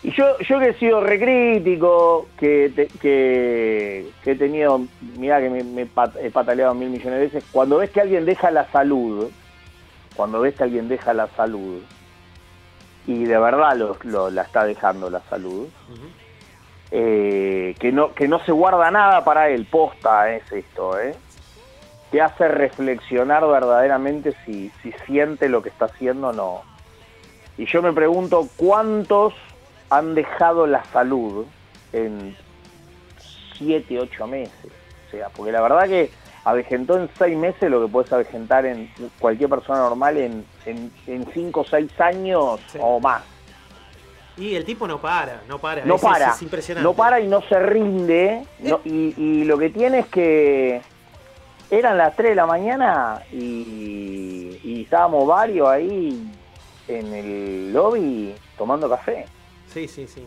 Y yo, yo que he sido recrítico, que, te- que, que he tenido, mira que me, me pat- he pataleado mil millones de veces, cuando ves que alguien deja la salud, cuando ves que alguien deja la salud, y de verdad lo, lo- la está dejando la salud, eh, que, no, que no se guarda nada para él, posta es esto, ¿eh? te hace reflexionar verdaderamente si, si siente lo que está haciendo o no. Y yo me pregunto cuántos han dejado la salud en 7, 8 meses. O sea, porque la verdad que avejentó en 6 meses lo que puedes avejentar en cualquier persona normal en 5 o 6 años o más.
Y el tipo no para, no para.
No
es,
para,
es- es impresionante.
no para y no se rinde. no- y, y lo que tiene es que eran las 3 de la mañana y, y estábamos varios ahí en el lobby tomando café.
Sí, sí, sí.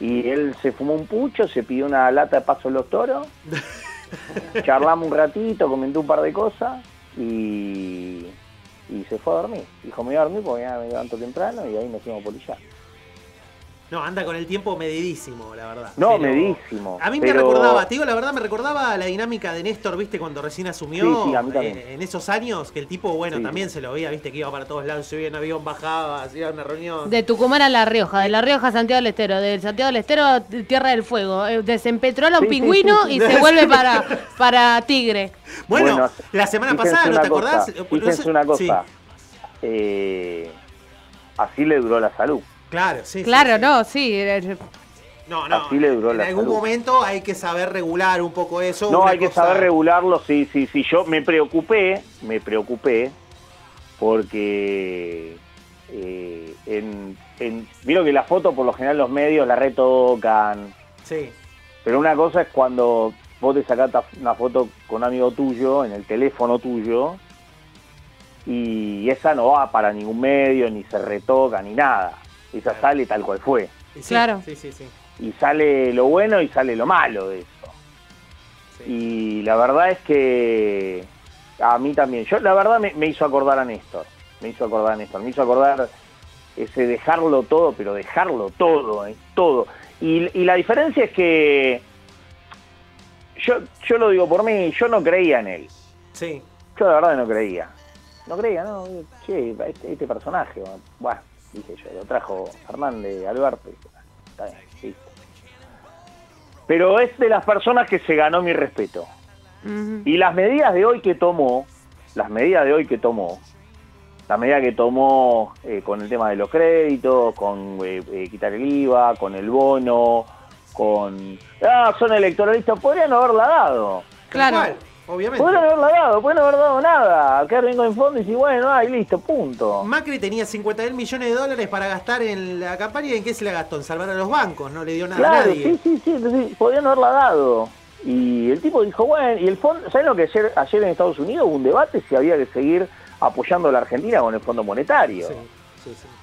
Y él se fumó un pucho, se pidió una lata de paso los toros, charlamos un ratito, comentó un par de cosas y, y se fue a dormir. Dijo, me voy a dormir porque ya me levanto temprano y ahí nos fuimos a polillar.
No, anda con el tiempo medidísimo, la verdad.
No,
Pero-
medísimo.
A mí me recordaba, te digo la verdad, me recordaba la dinámica de Néstor, viste, cuando recién asumió.
Sí, sí, a mí también.
eh, en esos años, que el tipo, bueno,
Sí.
también se lo veía, viste, que iba para todos lados, subía en avión, bajaba, hacía una reunión.
De Tucumán a La Rioja, de La Rioja a Santiago del Estero, de Santiago del Estero a Tierra del Fuego, eh, desempetrola a un pingüino
sí, sí.
y se vuelve para, para Tigre.
Bueno, la semana pasada, ¿no te acordás?
cosa,
no
Fíjense una cosa.
sí.
eh, así le duró la salud.
Claro, sí.
claro,
sí.
no, sí.
No, no.
Así le duró
en
la
algún
salud.
momento hay que saber regular un poco eso.
No, hay que saber regularlo, sí, sí, sí. Yo me preocupé, me preocupé, porque eh, en, en, vieron que la foto por lo general los medios la retocan,
Sí.
pero una cosa es cuando vos te sacás una foto con un amigo tuyo, en el teléfono tuyo, y esa no va para ningún medio, ni se retoca, ni nada. Esa sale tal cual fue.
Sí,
Claro.
Sí, sí, sí.
y sale lo bueno y sale lo malo de eso. Y la verdad es que a mí también, yo la verdad me, me hizo acordar a Néstor, me hizo acordar a Néstor, me hizo acordar ese dejarlo todo, pero dejarlo todo, eh, todo. Y, y la diferencia es que yo, yo lo digo por mí, yo no creía en él.
Sí.
Yo la verdad no creía. No creía, no, che, este, este personaje, bueno, dije yo, lo trajo Fernández Alberto. y dije, "Ah, está bien, listo". Pero es de las personas que se ganó mi respeto. Y las medidas de hoy que tomó, las medidas de hoy que tomó, la medida que tomó eh, con el tema de los créditos, con eh, eh, quitar el IVA, con el bono, con... Ah, son electoralistas, podrían no haberla dado.
Claro.
Obviamente.
Podrían haberla dado, no haber dado nada. Bien con el fondo y decir, bueno, ahí listo, punto.
Macri tenía 50 mil millones de dólares para gastar en la campaña y en qué se la gastó, en salvar a los bancos, no le dio nada a
Claro,
nadie.
sí, sí, sí, sí, podrían haberla dado. Y el tipo dijo, bueno, y el fondo, ¿saben lo que ayer, ayer en Estados Unidos hubo un debate si había que seguir apoyando a la Argentina con el Fondo Monetario?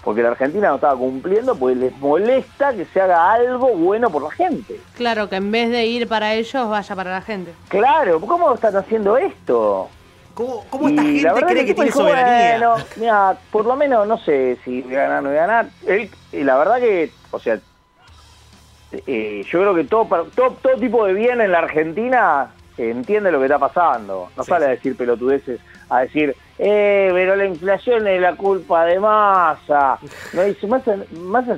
Porque la Argentina no estaba cumpliendo, pues les molesta que se haga algo bueno por la gente.
Claro, que en vez de ir para ellos, vaya para la gente.
Claro, ¿cómo están haciendo esto?
¿Cómo, cómo esta
Y
gente cree que
tipo
tiene
dijo,
soberanía?
Bueno, mira, por lo menos no sé si voy a ganar o no voy a ganar. Él, y la verdad que, o sea, eh, yo creo que todo, todo, todo tipo de bien en la Argentina entiende lo que está pasando. No sale a decir pelotudeces, a decir, eh, pero la inflación es la culpa de Massa. No dice, Massa, Massa,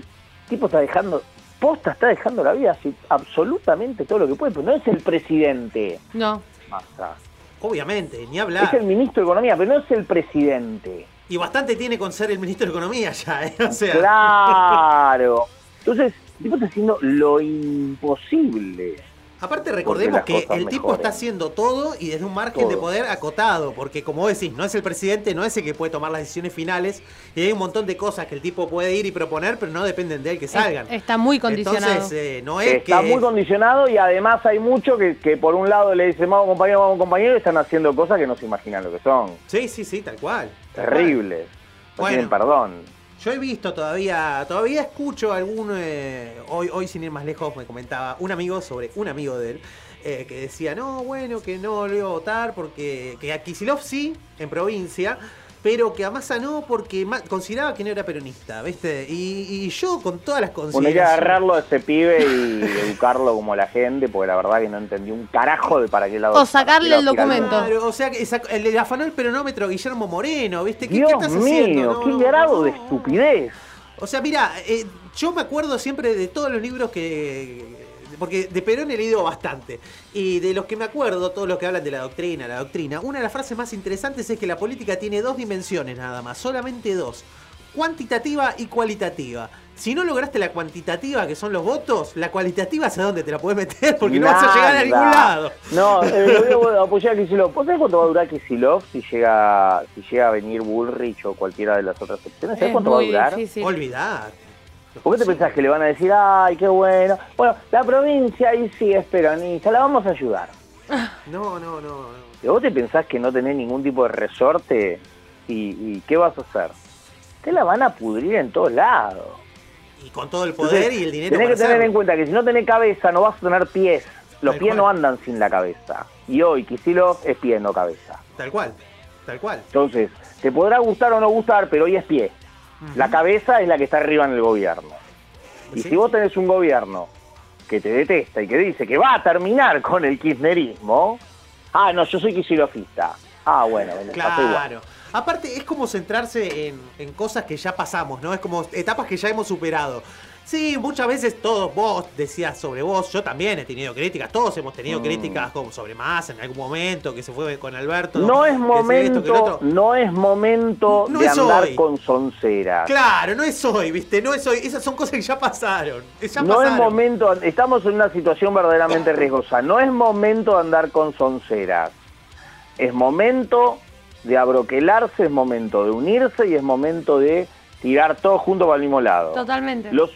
tipo está dejando, posta está dejando la vida así absolutamente todo lo que puede, pero no es el presidente.
No.
Massa.
Obviamente, ni hablar.
Es el ministro de Economía, pero no es el presidente.
Y bastante tiene con ser el ministro de Economía ya, ¿eh? O sea.
Claro. Entonces, el tipo está haciendo lo imposible.
Aparte recordemos que el tipo
mejoren.
está haciendo todo y desde un margen de poder acotado, porque como vos decís, no es el presidente, no es el que puede tomar las decisiones finales, y hay un montón de cosas que el tipo puede ir y proponer, pero no dependen de él que salgan.
Está muy condicionado.
Entonces, eh, no es
Está
que...
muy condicionado y además hay mucho que, que por un lado le dicen vamos compañero, vamos compañero y están haciendo cosas que no se imaginan lo que son.
Sí, sí, sí, tal cual.
Terribles. No
Bueno.
tienen perdón.
Yo he visto todavía, todavía escucho algún, eh, hoy, hoy sin ir más lejos me comentaba un amigo sobre un amigo de él, eh, que decía, no, bueno, que no le iba a votar porque que a Kicillof sí, en provincia, pero que a Massa no porque consideraba que no era peronista, ¿viste? Y, y yo con todas las
Bueno, hay que
consideraciones...
agarrarlo a ese pibe y educarlo como la gente, porque la verdad que no entendí un carajo de para qué lado.
O sacarle el documento.
Claro, o sea, que el le afanó el peronómetro Guillermo Moreno, ¿viste? ¿Qué,
Dios
qué estás
mío,
haciendo?
Qué
no,
grado
no,
de estupidez.
O sea, mira, eh, yo me acuerdo siempre de todos los libros que. Porque de Perón he leído bastante. Y de los que me acuerdo, todos los que hablan de la doctrina, la doctrina, una de las frases más interesantes es que la política tiene dos dimensiones nada más, solamente dos. Cuantitativa y cualitativa. Si no lograste la cuantitativa, que son los votos, la cualitativa es a dónde te la puedes meter, porque no vas a llegar a ningún lado.
No, eh, lo voy a apoyar a Kicillof. ¿Vos sabés cuánto va a durar Kicillof si llega, si llega a venir Bullrich o cualquiera de las otras opciones? ¿Sabés
Es
cuánto va a durar?
Olvidar.
¿Por qué te pensás que le van a decir, ay, qué bueno? Bueno, la provincia ahí sí es peronista, la vamos a ayudar.
No, no, no. no.
Si vos te pensás que no tenés ningún tipo de resorte, ¿y, y qué vas a hacer? Te la van a pudrir en todos lados.
Y con todo el poder
Entonces,
y el dinero.
Tenés que tener en cuenta que si no tenés cabeza, no vas a tener pies. Los
Tal
pies
cual.
no andan sin la cabeza. Y hoy, Kicillof es pie, no cabeza.
Tal cual, tal cual.
Entonces, te podrá gustar o no gustar, pero hoy es pie. La cabeza es la que está arriba en el gobierno. Y
Sí.
si vos tenés un gobierno que te detesta y que dice que va a terminar con el kirchnerismo, ah, no, yo soy kicilofista. Ah, bueno, pasó igual.
Claro. Aparte, es como centrarse en, en cosas que ya pasamos, ¿no? Es como etapas que ya hemos superado. Sí, muchas veces todos vos decías sobre vos, yo también he tenido críticas, todos hemos tenido
Mm.
críticas como sobre más en algún momento, que se fue con Alberto.
No es
que si esto, que lo
momento, no es momento
No
de
es
andar
hoy.
con sonceras.
Claro, no es hoy, ¿viste? No es hoy. Esas son cosas que ya pasaron. Ya
no es momento, estamos en una situación verdaderamente riesgosa. No es momento de andar con sonceras. Es momento de abroquelarse, es momento de unirse y es momento de tirar todos juntos para el mismo lado.
Totalmente.
Los,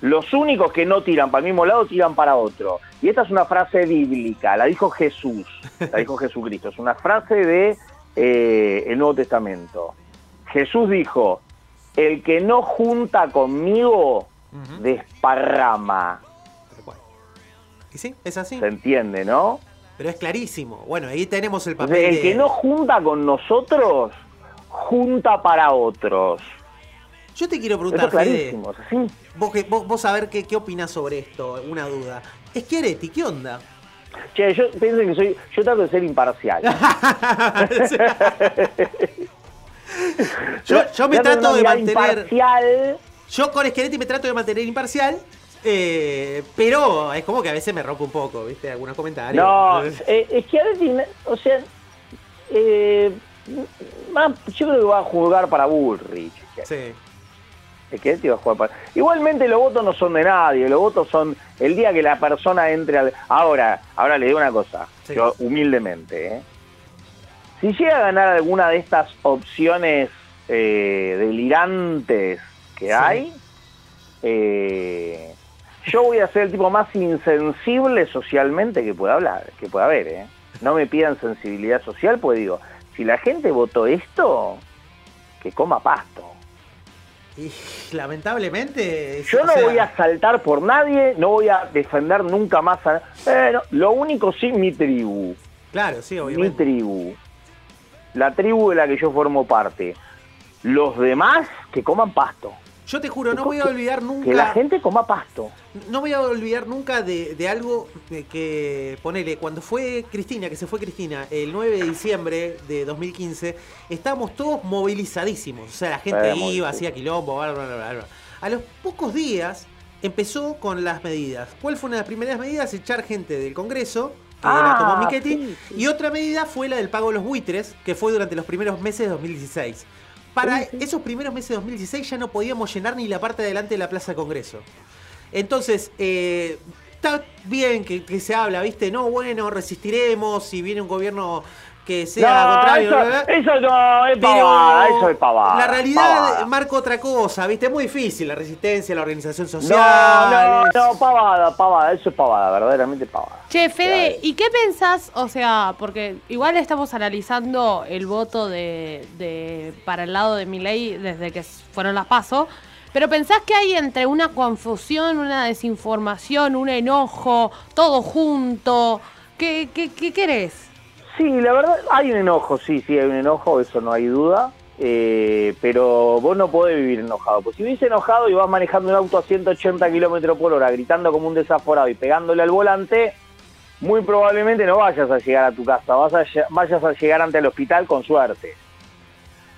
los únicos que no tiran para el mismo lado tiran para otro. Y esta es una frase bíblica, la dijo Jesús, la dijo Jesucristo. Es una frase de eh, el Nuevo Testamento. Jesús dijo, el que no junta conmigo, desparrama.
Y sí, es así.
¿Se entiende, no?
Pero es clarísimo. Bueno, ahí tenemos el papel.
El
de-
que no junta con nosotros, junta para otros.
Yo te quiero
es
preguntar, Fede,
es así.
vos, vos, vos a ver qué, qué opinas sobre esto, una duda. Schiaretti, ¿qué onda?
Che, yo pienso que soy, yo trato de ser imparcial.
Yo, yo me
Trato
trato de mantener.
imparcial.
Yo con Schiaretti me trato de mantener imparcial. eh, pero es como que a veces me rompe un poco, ¿viste? Algunos comentarios.
No, eh, es o sea, eh, yo creo que va a jugar para Bullrich.
Sí.
Es que este va a jugar para... Igualmente los votos no son de nadie, los votos son el día que la persona entre al... Ahora, ahora le digo una cosa,
Sí.
yo humildemente, ¿eh? Si llega a ganar alguna de estas opciones eh, delirantes que
Sí.
hay, eh, yo voy a ser el tipo más insensible socialmente que pueda hablar, que pueda haber, ¿eh? No me pidan sensibilidad social, pues digo, si la gente votó esto, que coma pasto.
Y lamentablemente.
Yo no
sea,
voy a saltar por nadie, no voy a defender nunca más a... Eh, no, lo único sí, mi tribu.
Claro, sí,
Mi
obviamente.
tribu. La tribu de la que yo formo parte. Los demás, que coman pasto.
Yo te juro, no voy a olvidar nunca.
Que la gente coma pasto.
No voy a olvidar nunca de, de algo que, ponele, cuando fue Cristina, que se fue Cristina, el 9 de diciembre de 2015, estábamos todos movilizadísimos. O sea, la gente
Eh,
iba, hacía quilombo, bla, bla, bla, bla. A los pocos días empezó con las medidas. ¿Cuál fue una de las primeras medidas? Echar gente del Congreso, que
Ah,
la tomó
sí, sí.
Y otra medida fue la del pago de los buitres, que fue durante los primeros meses de 2016. Para esos primeros meses de 2016 ya no podíamos llenar ni la parte de adelante de la Plaza Congreso. Entonces, eh, está bien que, que se habla, ¿viste? No, bueno, resistiremos si viene un gobierno que sea
No,
contrario.
eso- no, es
Pero
pavada, eso es pavada,
La realidad
pavada.
marca otra cosa, ¿viste? Es muy difícil la resistencia, la organización
No,
social.
no, no, pavada, pavada, eso es pavada, verdaderamente pavada.
Che, Fede, ¿y qué pensás? O sea, porque igual estamos analizando el voto de, de para el lado de Milei desde que fueron las PASO, pero pensás que hay entre una confusión, una desinformación, un enojo, todo junto. ¿Qué, qué, qué querés?
Sí, la verdad, hay un enojo, sí, sí, hay un enojo, eso no hay duda. eh, pero vos no podés vivir enojado. Pues si vivís enojado y vas manejando un auto a 180 kilómetros por hora, gritando como un desaforado y pegándole al volante, muy probablemente no vayas a llegar a tu casa, vas a, vayas a llegar ante el hospital con suerte.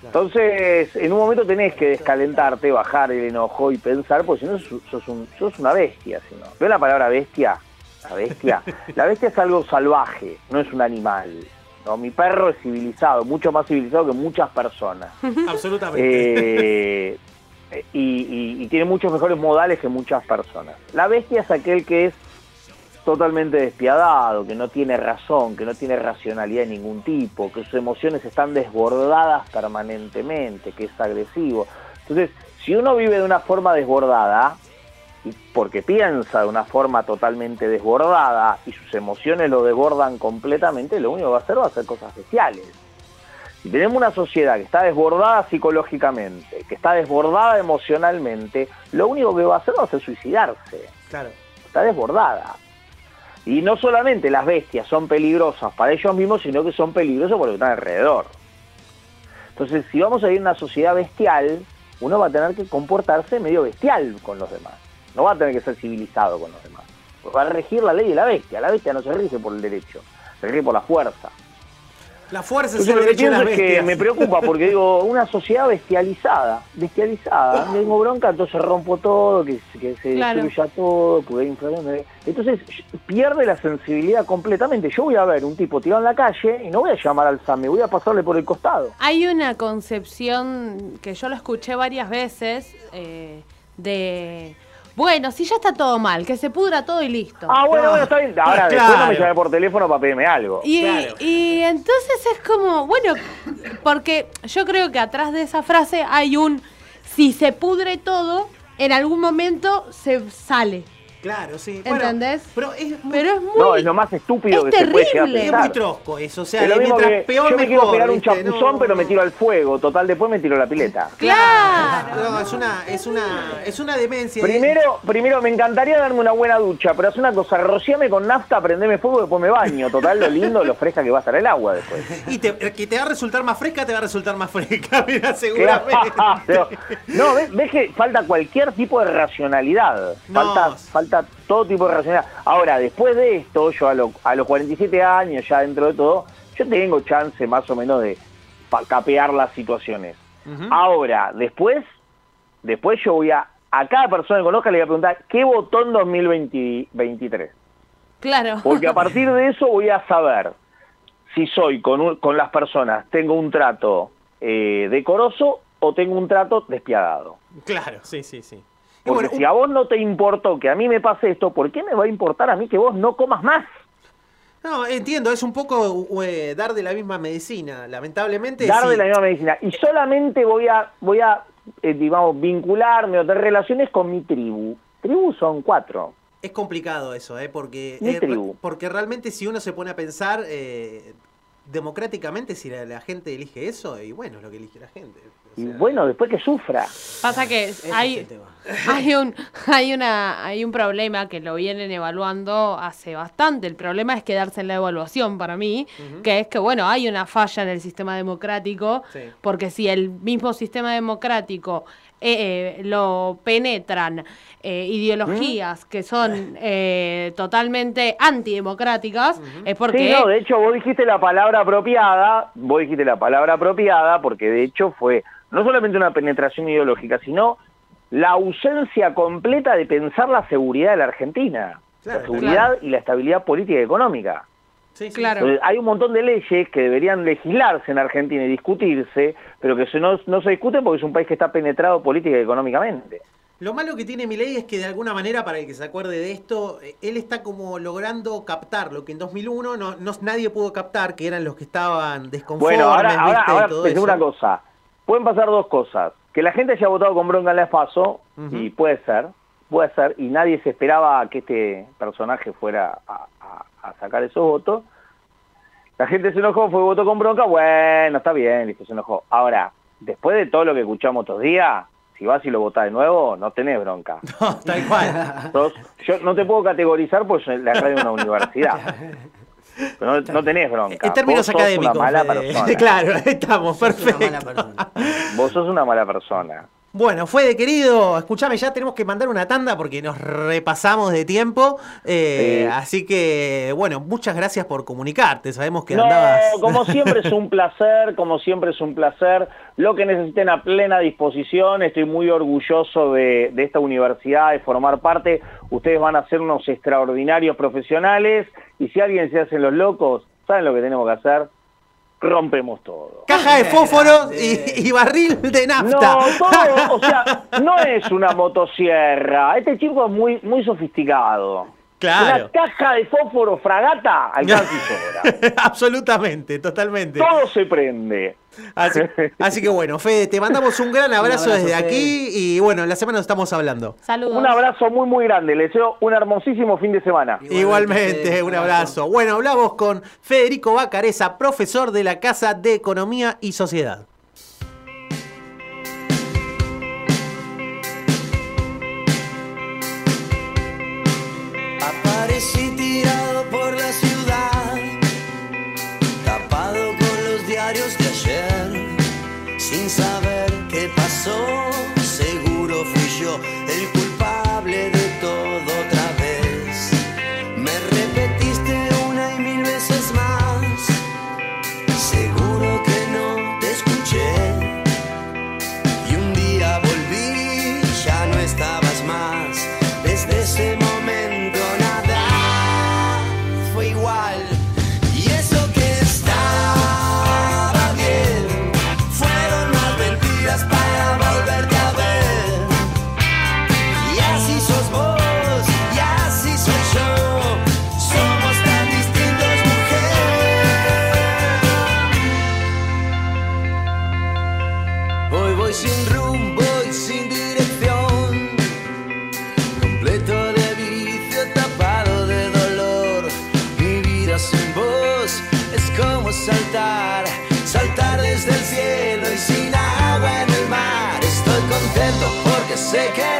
Entonces, en un momento tenés que descalentarte, bajar el enojo y pensar, porque si no sos, sos un- sos una bestia. Si no. ¿Ves la palabra bestia? La bestia. La bestia es algo salvaje, no es un animal. ¿no? Mi perro es civilizado, mucho más civilizado que muchas personas.
Absolutamente.
Eh, y, y- y tiene muchos mejores modales que muchas personas. La bestia es aquel que es totalmente despiadado, que no tiene razón, que no tiene racionalidad de ningún tipo, que sus emociones están desbordadas permanentemente, que es agresivo. Entonces, si uno vive de una forma desbordada, porque piensa de una forma totalmente desbordada y sus emociones lo desbordan completamente, lo único que va a hacer va a hacer cosas bestiales. Si tenemos una sociedad que está desbordada psicológicamente, que está desbordada emocionalmente, lo único que va a hacer va a ser suicidarse.
Claro.
Está desbordada. Y no solamente las bestias son peligrosas para ellos mismos, sino que son peligrosos por lo que están alrededor. Entonces, si vamos a ir a una sociedad bestial, uno va a tener que comportarse medio bestial con los demás. No va a tener que ser civilizado con los demás. Va a regir la ley de la bestia. La bestia no se rige por el derecho, se rige por la fuerza.
La fuerza es el
lo que
derecho de las
pienso es que me preocupa porque digo, una sociedad bestializada, bestializada, tengo bronca, entonces rompo todo, que, que se
Claro.
destruya todo, porque hay. Entonces pierde la sensibilidad completamente. Yo voy a ver un tipo tirado en la calle y no voy a llamar al SAME, voy a pasarle por el costado.
Hay una concepción que yo lo escuché varias veces eh, de, bueno, si ya está todo mal, que se pudra todo y listo.
Ah, bueno, bueno, está bien. Ahora, después no me
Claro.
llame por teléfono para pedirme algo.
Y, y entonces es como, bueno, porque yo creo que atrás de esa frase hay un, si se pudre todo, en algún momento se sale.
Claro, sí. Bueno,
¿Entendés?
pero es muy,
Pero es muy...
No, es lo más estúpido
es
que se puede llegar a
terrible.
pensar.
es muy trosco eso. O sea,
Es lo mismo
mientras
que
peor
yo me quiero pegar un chapuzón,
No,
pero me tiro al fuego. Total, después me tiro a la pileta.
Claro.
No, es una, es una, es una demencia.
Primero, primero me encantaría darme una buena ducha, pero haz una cosa, rociame con nafta, prendeme fuego y después me baño. Total, lo lindo, lo fresca que va a estar el agua después.
Y te, que te va a resultar más fresca, te va a resultar más fresca, mira, seguramente.
Claro. No, ¿ves, ves que falta cualquier tipo de racionalidad. Falta, falta todo tipo de racionalidad. Ahora, después de esto, yo a, lo- a los 47 años, ya dentro de todo, yo tengo chance más o menos de capear las situaciones. Ahora, después, después yo voy a, a cada persona que conozca le voy a preguntar, ¿qué votó en 2023?
Claro.
Porque a partir de eso voy a saber si soy con, un- con las personas, tengo un trato eh, decoroso o tengo un trato despiadado.
Claro, sí, sí, sí.
Porque
bueno,
si a vos no te importó que a mí me pase esto, ¿por qué me va a importar a mí que vos no comas más?
No, entiendo, es un poco eh, dar de la misma medicina, lamentablemente.
Dar
sí.
de la misma medicina. Y solamente voy a, voy a eh, digamos, vincularme o tener relaciones con mi tribu. Tribus son cuatro.
Es complicado eso, ¿eh? Porque,
Mi
eh,
tribu.
porque realmente si uno se pone a pensar eh, democráticamente, si la, la gente elige eso, y bueno, es lo que elige la gente.
Y bueno, después que sufra.
Pasa que hay, hay un hay una hay un problema que lo vienen evaluando hace bastante. El problema es quedarse en la evaluación para mí, que es que bueno, hay una falla en el sistema democrático,
Sí.
porque si el mismo sistema democrático eh, eh, lo penetran eh, ideologías que son eh, totalmente antidemocráticas, es porque
Sí, no, de hecho vos dijiste la palabra apropiada, vos dijiste la palabra apropiada porque de hecho fue no solamente una penetración ideológica, sino la ausencia completa de pensar la seguridad de la Argentina,
Claro,
la seguridad
claro.
y la estabilidad política y económica.
Sí, sí.
Claro.
Entonces, hay un montón de leyes que deberían legislarse en Argentina y discutirse, pero que no, no se discuten porque es un país que está penetrado política y económicamente.
Lo malo que tiene Milei es que de alguna manera, para el que se acuerde de esto, eh, él está como logrando captar lo que en 2001 no, no- nadie pudo captar, que eran los que estaban desconformes,
Bueno, ahora, ahora,
¿viste?
ahora
y todo eso.
una cosa. Pueden pasar dos cosas. Que la gente haya votado con bronca en la ESPASO, y puede ser, puede ser, y nadie se esperaba que este personaje fuera a, a- sacar esos votos. La gente se enojó, fue votó con bronca, bueno, está bien, listo, se enojó. Ahora, después de todo lo que escuchamos estos días, si vas y lo votás de nuevo, no tenés bronca.
Tal cual.
Sos- yo no te puedo categorizar porque soy la radio de una universidad. Pero no, no tenés bronca.
En términos
Vos sos
académicos.
Una mala persona.
claro, estamos, perfecto.
Vos sos una mala persona.
Bueno, Fede, querido, escúchame, ya tenemos que mandar una tanda porque nos repasamos de tiempo. eh,
Sí.
Así que, bueno, muchas gracias por comunicarte. Sabemos que
No,
andabas.
como siempre es un placer, como siempre es un placer. Lo que necesiten a plena disposición, estoy muy orgulloso de, de esta universidad, de formar parte. Ustedes van a ser unos extraordinarios profesionales y si alguien se hace los locos, ¿saben lo que tenemos que hacer? Rompemos todo.
Caja de fósforos y, y barril de
No,
nafta.
todo, o sea, no es una motosierra. Este chico es muy, muy sofisticado.
Claro.
Una caja de fósforo fragata alcanza y sobra.
Absolutamente, totalmente.
Todo se prende.
Así, así que bueno, Fede, te mandamos un gran abrazo,
abrazo,
desde
Fede.
aquí y bueno, en la semana nos estamos hablando.
Saludos.
Un abrazo muy, muy grande. Les deseo un hermosísimo fin de semana.
Igualmente, un abrazo. Bueno, hablamos con Federico Bacareza, profesor de la Casa de Economía y Sociedad.
Qué porque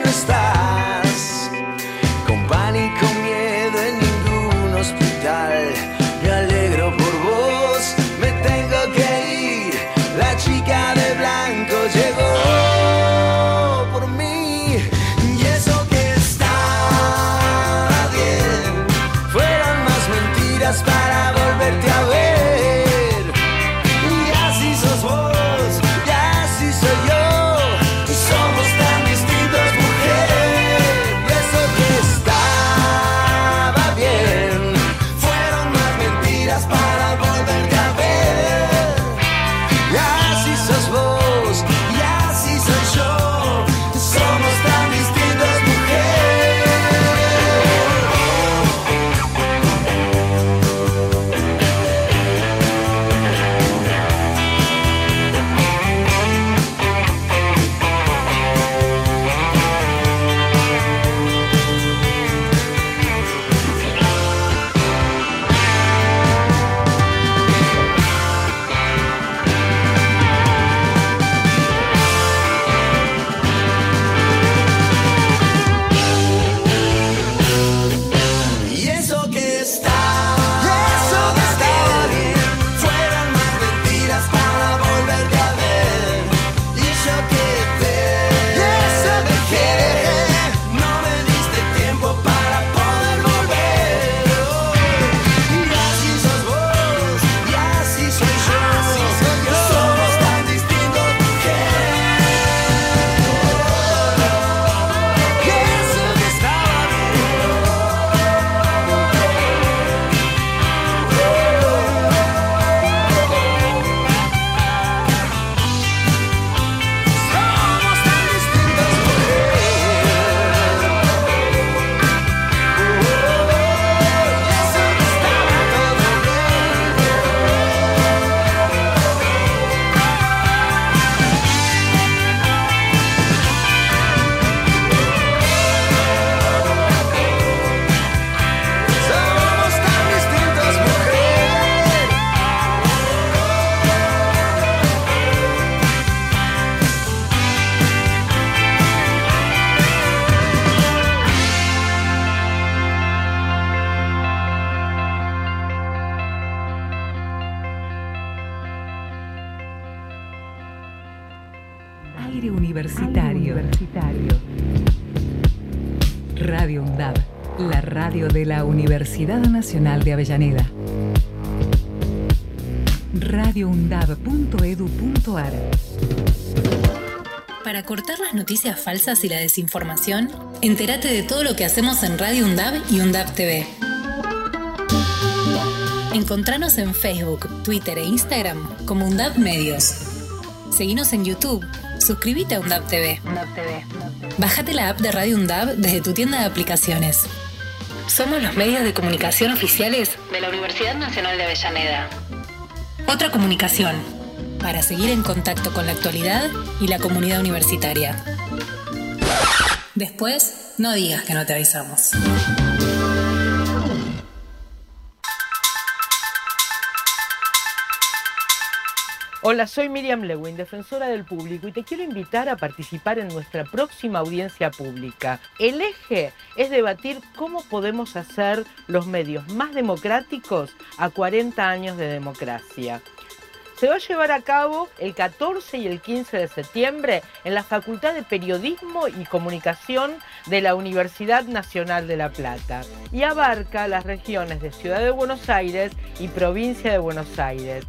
Nacional de Avellaneda.
Para cortar las noticias falsas y la desinformación, entérate de todo lo que hacemos en Radio UNDAB y UNDAB TV. Encontranos en Facebook, Twitter e Instagram como UNDAB Medios. Seguinos en YouTube. Suscríbete a UNDAB TV. Bájate la app de Radio UNDAB desde tu tienda de aplicaciones. Somos los medios de comunicación oficiales de la Universidad Nacional de Avellaneda. Otra comunicación para seguir en contacto con la actualidad y la comunidad universitaria. Después, no digas que no te avisamos.
Hola, soy Miriam Lewin, defensora del público, y te quiero invitar a participar en nuestra próxima audiencia pública. El eje es debatir cómo podemos hacer los medios más democráticos a 40 años de democracia. Se va a llevar a cabo el 14 y el 15 de septiembre en la Facultad de Periodismo y Comunicación de la Universidad Nacional de La Plata y abarca las regiones de Ciudad de Buenos Aires y Provincia de Buenos Aires.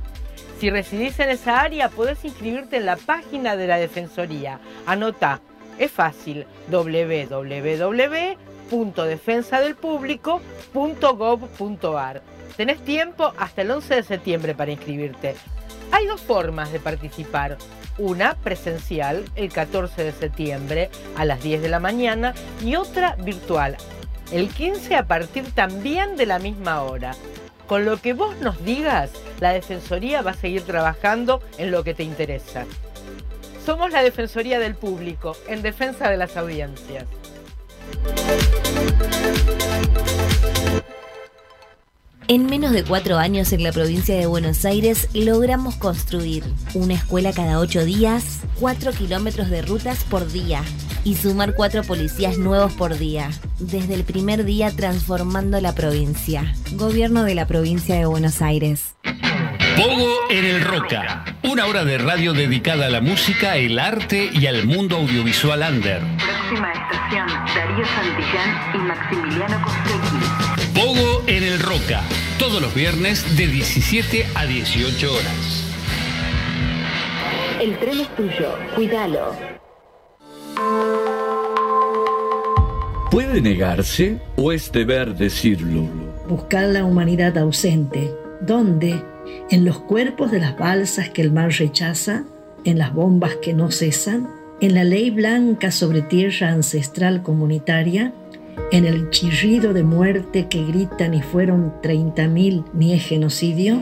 Si residís en esa área, podés inscribirte en la página de la Defensoría. Anota, es fácil, www.defensadelpublico.gov.ar. Tenés tiempo hasta el 11 de septiembre para inscribirte. Hay dos formas de participar. Una presencial el 14 de septiembre a las 10 de la mañana y otra virtual el 15 a partir también de la misma hora. Con lo que vos nos digas, la Defensoría va a seguir trabajando en lo que te interesa. Somos la Defensoría del Público, en defensa de las audiencias.
En menos de cuatro años en la provincia de Buenos Aires logramos construir una escuela cada ocho días, cuatro kilómetros de rutas por día y sumar cuatro policías nuevos por día. Desde el primer día transformando la provincia. Gobierno de la provincia de Buenos Aires.
Pogo en el Roca. Una hora de radio dedicada a la música, el arte y al mundo audiovisual under.
Próxima estación, Darío Santillán y Maximiliano Costecchi.
Todos los viernes de 17 a 18 horas.
El tren es tuyo, cuídalo.
¿Puede negarse o es deber decirlo?
Buscar la humanidad ausente. ¿Dónde? En los cuerpos de las balsas que el mar rechaza, en las bombas que no cesan, en la ley blanca sobre tierra ancestral comunitaria, en el chirrido de muerte que gritan y fueron 30.000 ni es genocidio,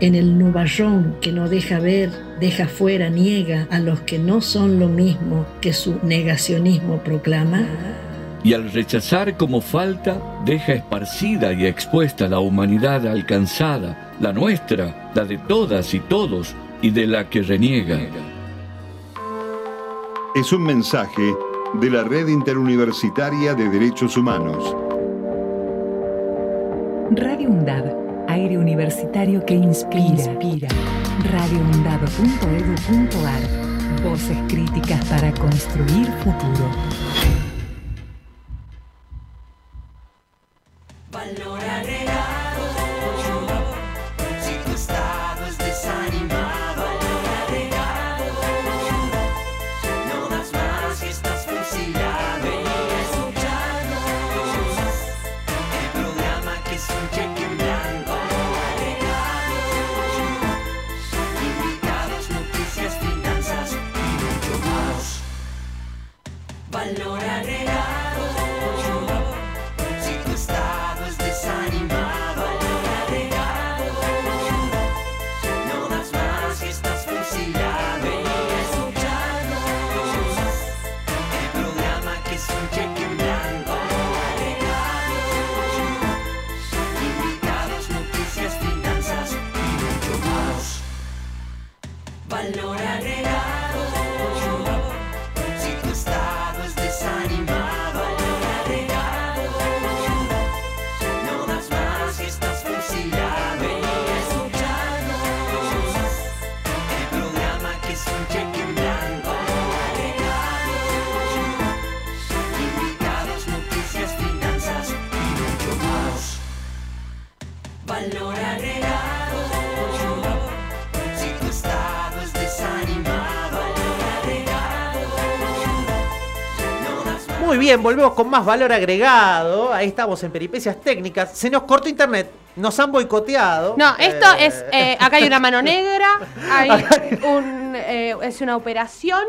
en el nubarrón que no deja ver, deja fuera, niega a los que no son lo mismo que su negacionismo proclama.
Y al rechazar como falta, deja esparcida y expuesta la humanidad alcanzada, la nuestra, la de todas y todos, y de la que reniega.
Es un mensaje de la Red Interuniversitaria de Derechos Humanos.
Radio UNDAB, aire universitario que inspira. inspira. radioundab.edu.ar Voces críticas para construir futuro.
Bien, volvemos con más valor agregado. Ahí estamos en peripecias técnicas. Se nos cortó internet. Nos han boicoteado.
No, esto
Eh,
es. eh, acá hay una mano negra, hay un, eh, es una operación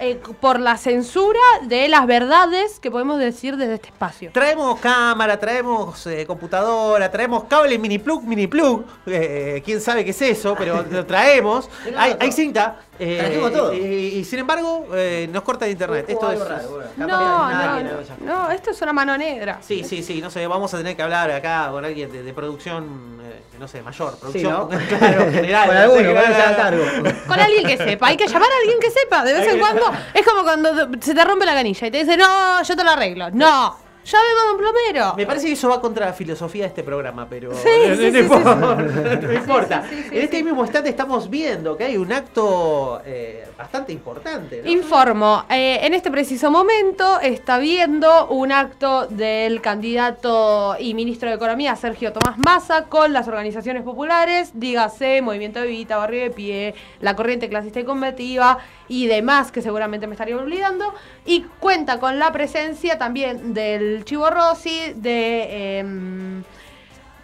eh, por la censura de las verdades que podemos decir desde este espacio.
Traemos cámara, traemos eh, computadora, traemos cable mini plug, mini plug. Eh, Quién sabe qué es eso, pero lo traemos. Hay, cinta. eh,
Trajimos todo.
Y, y sin embargo, eh, nos corta el internet. Esto es.
raro, bueno.
No, no,
nadie
no, esto es una mano negra.
Sí, sí, sí, no sé, vamos a tener que hablar acá con alguien de, de producción, eh, no sé, mayor,
Sí,
producción,
¿no?
claro, general.
Con
no sé,
alguno, cargo.
Con alguien que sepa, hay que llamar a alguien que sepa. De vez en cuando es como cuando se te rompe la canilla y te dice, no, yo te lo arreglo. No, llamemos a un plomero.
Me parece que eso va contra la filosofía de este programa, pero
Sí,
no,
sí,
no
sí,
no importa. en este mismo instante estamos viendo que hay un acto eh, bastante importante.
Informo, eh, en este preciso momento está viendo un acto del candidato y ministro de Economía Sergio Tomás Massa con las organizaciones populares, dígase Movimiento Evita, Barrio de Pie, la Corriente Clasista y Combativa y demás que seguramente me estaría olvidando, y cuenta con la presencia también del Chivo Rossi, de... em,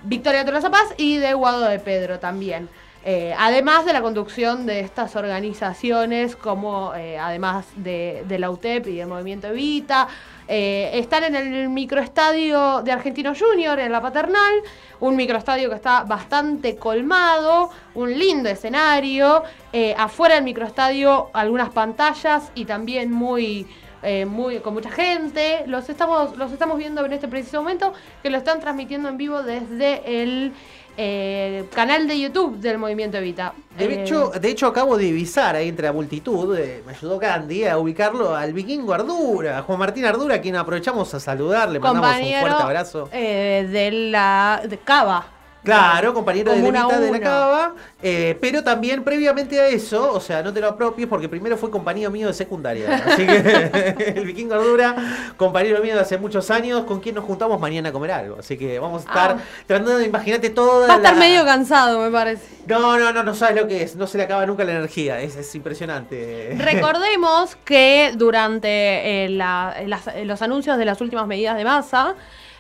Victoria Tolosa Paz y de Guado de Pedro también. Eh, además de la conducción de estas organizaciones, como eh, además de, de la UTEP y del Movimiento Evita, eh, están en el microestadio de Argentino Junior, en la Paternal, un microestadio que está bastante colmado, un lindo escenario, eh, afuera del microestadio algunas pantallas y también muy eh, muy, con mucha gente. Los estamos, los estamos viendo en este preciso momento, que lo están transmitiendo en vivo desde el eh, canal de YouTube del Movimiento Evita.
De
Eh,
hecho, de hecho, acabo de divisar ahí entre la multitud, eh, me ayudó Candy a ubicarlo al vikingo Ardura, Juan Martín Ardura, a quien aprovechamos a saludar, le mandamos un fuerte abrazo.
eh, de la de Cava.
Claro, compañero de Levita de la. Cava, eh, pero también previamente a eso, o sea, no te lo apropies porque primero fue compañero mío de secundaria. Así que el vikingo Ardura, compañero mío de hace muchos años, con quien nos juntamos mañana a comer algo. Así que vamos a estar
Ah.
tratando de imaginarte toda
Va a estar
la-
medio cansado, me parece.
No, no, no, no sabes lo que es, no se le acaba nunca la energía, es, es impresionante.
Recordemos que durante eh, la- las- los anuncios de las últimas medidas de masa,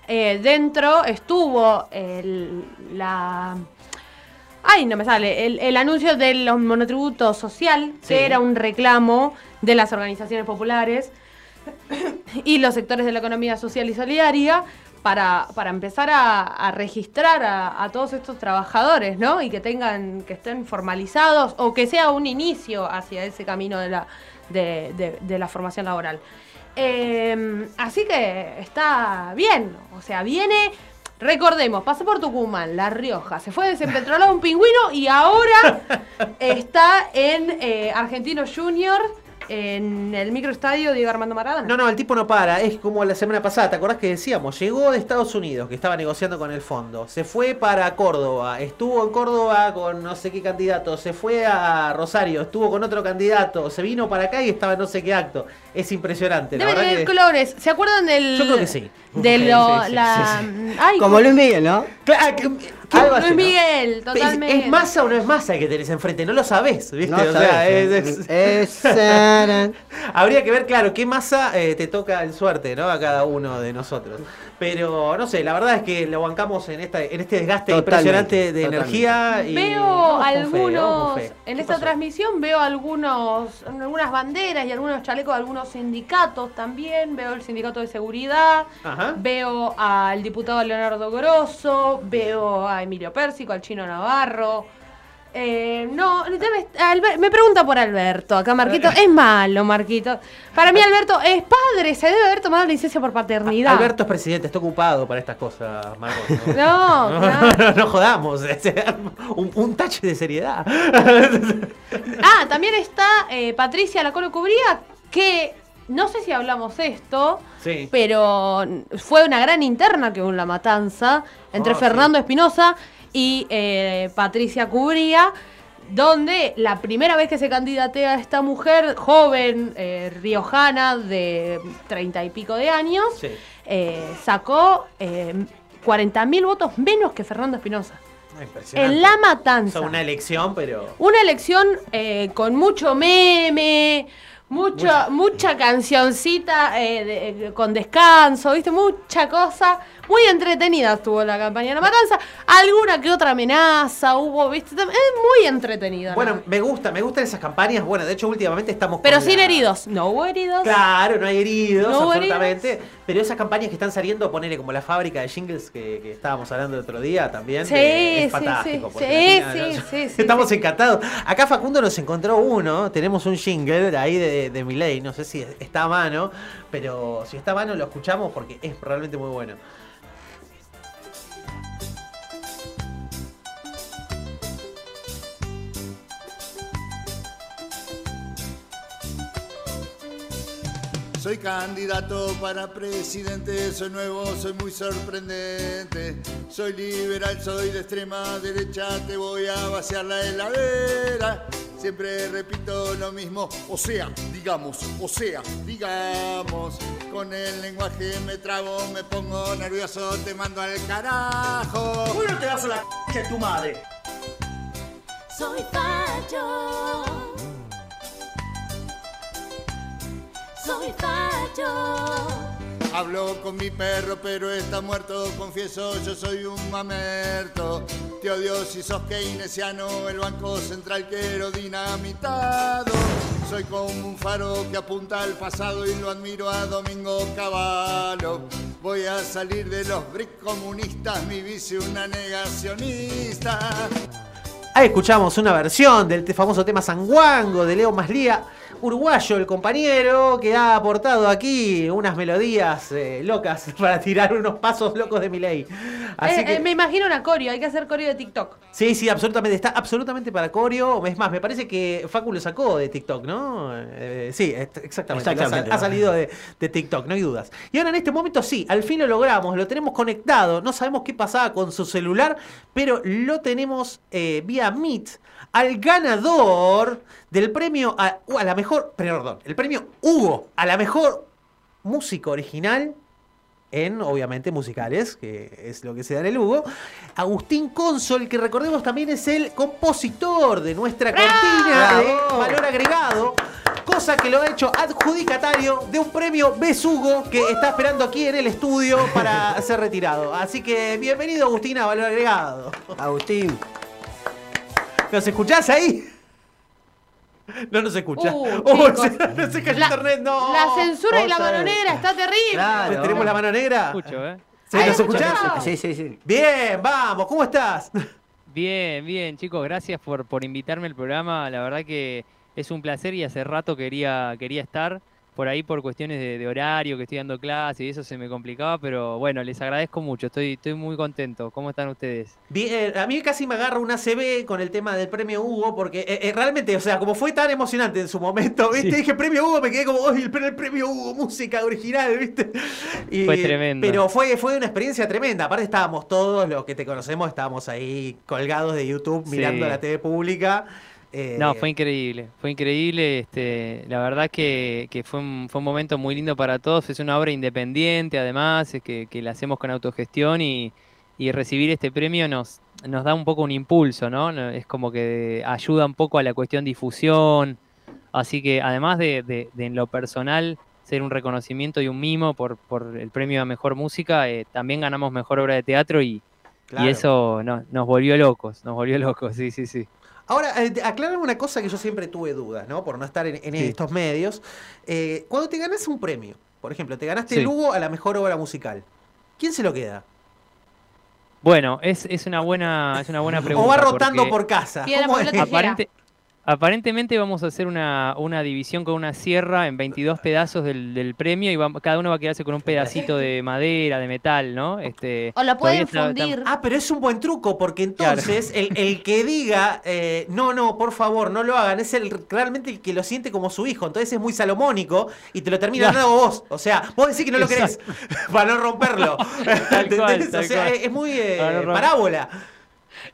eh, dentro estuvo el- la... Ay, no me sale. El, el anuncio del monotributo social,
Sí.
que era un reclamo de las organizaciones populares y los sectores de la economía social y solidaria para, para empezar a, a registrar a, a todos estos trabajadores, ¿no? Y que tengan, que estén formalizados o que sea un inicio hacia ese camino de la, de, de- de la formación laboral. Eh, así que está bien, o sea, viene. Recordemos, pasó por Tucumán, La Rioja, se fue desempetrolado un pingüino y ahora está en eh, Argentino Junior, en el microestadio Diego Armando Maradona.
No, no, el tipo no para. Es como la semana pasada, ¿te acordás que decíamos? Llegó de Estados Unidos, que estaba negociando con el fondo. Se fue para Córdoba. Estuvo en Córdoba con no sé qué candidato. Se fue a Rosario. Estuvo con otro candidato. Se vino para acá y estaba en no sé qué acto. Es impresionante.
Deben tener
que...
colores. ¿Se acuerdan del.
Yo creo que sí.
De lo.
sí, sí,
la,
sí,
Ay,
Como Luis Miguel, ¿no?
Claro, que-
Algo así,
Luis
¿no?
Miguel,
¿Es,
totalmente.
es masa o no es masa el que tenés enfrente? No lo sabés, ¿viste?
No
o sea,
sabés,
es-
¿eh?
es-
Esa-
Habría que ver, claro, qué masa eh, te toca en suerte, ¿no? A cada uno de nosotros. Pero, no sé, la verdad es que lo bancamos en, esta, en este desgaste
Totalmente,
impresionante de
totalmente.
energía. Y
Veo algunos,
fe.
en
¿Qué
esta
pasó?
transmisión veo algunos, algunas banderas y algunos chalecos de algunos sindicatos también. Veo el sindicato de seguridad,
Ajá.
veo al diputado Leonardo Grosso, veo a Emilio Pérsico, al chino Navarro. Eh, no, debe- me pregunta por Alberto, acá Marquito. Es malo, Marquito. Para mí Alberto es padre, se debe haber tomado licencia por paternidad.
Alberto es presidente, está ocupado para estas cosas, Margot.
No,
No,
claro.
no jodamos. un, un tache de seriedad.
Ah, también está eh, Patricia La Colo Cubría, que no sé si hablamos esto,
Sí.
pero fue una gran interna que hubo en La Matanza entre
Oh, sí.
Fernando Espinosa y eh, Patricia Cubría, donde la primera vez que se candidatea esta mujer joven, eh, riojana, de treinta y pico de años,
Sí.
eh, sacó eh, 40.000 votos menos que Fernando Espinosa. En La Matanza.
O sea, una elección, pero.
Una elección eh, con mucho meme, mucha, mucha cancioncita eh, de- con descanso, ¿viste? Mucha cosa. Muy entretenida estuvo la campaña de la matanza. Alguna que otra amenaza hubo, ¿viste? Es muy entretenida.
Bueno,
¿no?
me gusta, me gustan esas campañas. Bueno, de hecho, últimamente estamos.
Pero sin
la-
heridos. No hubo heridos.
Claro, no hay heridos,
No
absolutamente. Pero esas campañas que están saliendo, ponele como la fábrica de jingles que, que estábamos hablando el otro día también.
Sí,
es
sí,
fantástico.
sí, sí,
final,
sí, sí, sí,
Estamos encantados. Acá Facundo nos encontró uno. Tenemos un jingle de ahí de, de Miley. No sé si está a mano, pero si está a mano lo escuchamos porque es realmente muy bueno.
Soy candidato para presidente, soy nuevo, soy muy sorprendente. Soy liberal, soy de extrema derecha, te voy a vaciar la heladera. Siempre repito lo mismo, o sea, digamos, o sea, digamos. Con el lenguaje me trabo, me pongo nervioso, te mando al carajo.
Bueno, te das a la c de tu madre.
Soy facho. Soy facho.
Hablo con mi perro, pero está muerto. Confieso, yo soy un mamerto. Te odio si sos keynesiano, el Banco Central quiero dinamitado. Soy como un faro que apunta al pasado y lo admiro a Domingo Cavallo. Voy a salir de los BRIC comunistas, mi vice una negacionista.
Ahí escuchamos una versión del te- famoso tema Sanguango de Leo Maslía, uruguayo, el compañero que ha aportado aquí unas melodías eh, locas para tirar unos pasos locos de Miley. Así
Eh,
que,
eh, me imagino una coreo, hay que hacer coreo de TikTok.
sí, sí, absolutamente, está absolutamente para coreo. Es más, me parece que Facu lo sacó de TikTok, ¿no? Eh, sí, exactamente.
Exactamente.
Ha, sal- ha salido de, de TikTok, no hay dudas. Y ahora en este momento sí, al fin lo logramos, lo tenemos conectado. No sabemos qué pasaba con su celular, pero lo tenemos eh, vía Meet al ganador del premio a, uh, a la mejor, perdón, el premio Hugo a la mejor música original en, obviamente, musicales, que es lo que se da en el Hugo. Agustín Consol, que recordemos también es el compositor de nuestra cortina de valor agregado. Cosa que lo ha hecho adjudicatario de un premio Besugo que está esperando aquí en el estudio para ser retirado. Así que bienvenido Agustín a Valor Agregado.
Agustín.
¿Nos escuchás ahí? No nos escucha.
Uh,
Oh,
chicos.
se, no se cayó
La-
internet, no.
La censura y la mano
vez.
negra está terrible.
Pues ¿Tenemos la mano negra?
Escucho, ¿eh?
¿Sí, ¿Nos escuchás?
Sí, sí, sí.
Bien, vamos, ¿cómo estás?
Bien, bien, chicos, gracias por, por invitarme al programa. La verdad que es un placer y hace rato quería, quería estar. Por ahí por cuestiones de, de horario, que estoy dando clase y eso se me complicaba, pero bueno, les agradezco mucho, estoy, estoy muy contento. ¿Cómo están ustedes?
Bien, a mí casi me agarra una CB con el tema del premio Hugo, porque eh, eh, realmente, o sea, como fue tan emocionante en su momento, ¿viste?
Sí.
Dije premio Hugo, me quedé como, ¡ay, el, pre- el premio Hugo, música original, ¿viste? Y-
Fue tremendo.
Pero fue, fue una experiencia tremenda. Aparte, estábamos todos los que te conocemos, estábamos ahí colgados de YouTube
Sí.
mirando la TV pública. Eh,
No, fue increíble, fue increíble. Este, la verdad que, que fue, un, fue un momento muy lindo para todos. Es una obra independiente, además, es que, que la hacemos con autogestión y, y recibir este premio nos, nos da un poco un impulso, ¿no? Es como que ayuda un poco a la cuestión difusión. Así que además de, de- de en lo personal ser un reconocimiento y un mimo por, por el premio a mejor música, eh, también ganamos mejor obra de teatro y,
Claro.
y eso no- nos volvió locos, nos volvió locos, sí, sí, sí.
Ahora, eh, aclárame una cosa que yo siempre tuve dudas, ¿no? Por no estar en, en
Sí.
estos medios. Eh, cuando te ganas un premio, por ejemplo, te ganaste
Sí.
el Hugo a la mejor obra musical, ¿quién se lo queda?
Bueno, es, es una buena, es una buena pregunta.
o va rotando
porque
por casa. ¿Cómo es?
aparente- aparentemente vamos a hacer una, una división con una sierra en 22 pedazos del, del premio y vamos- cada uno va a quedarse con un pedacito de madera, de metal, ¿no? Este,
O la pueden
está-
fundir.
Ah, pero es un buen truco, porque entonces el, el que diga, eh, no, no, por favor, no lo hagan, es el realmente el que lo siente como su hijo. Entonces es muy salomónico y te lo termina
Claro.
dando vos. O sea, vos decís que no lo querés para no romperlo.
Tal cual,
o sea,
cual.
es muy eh, parábola.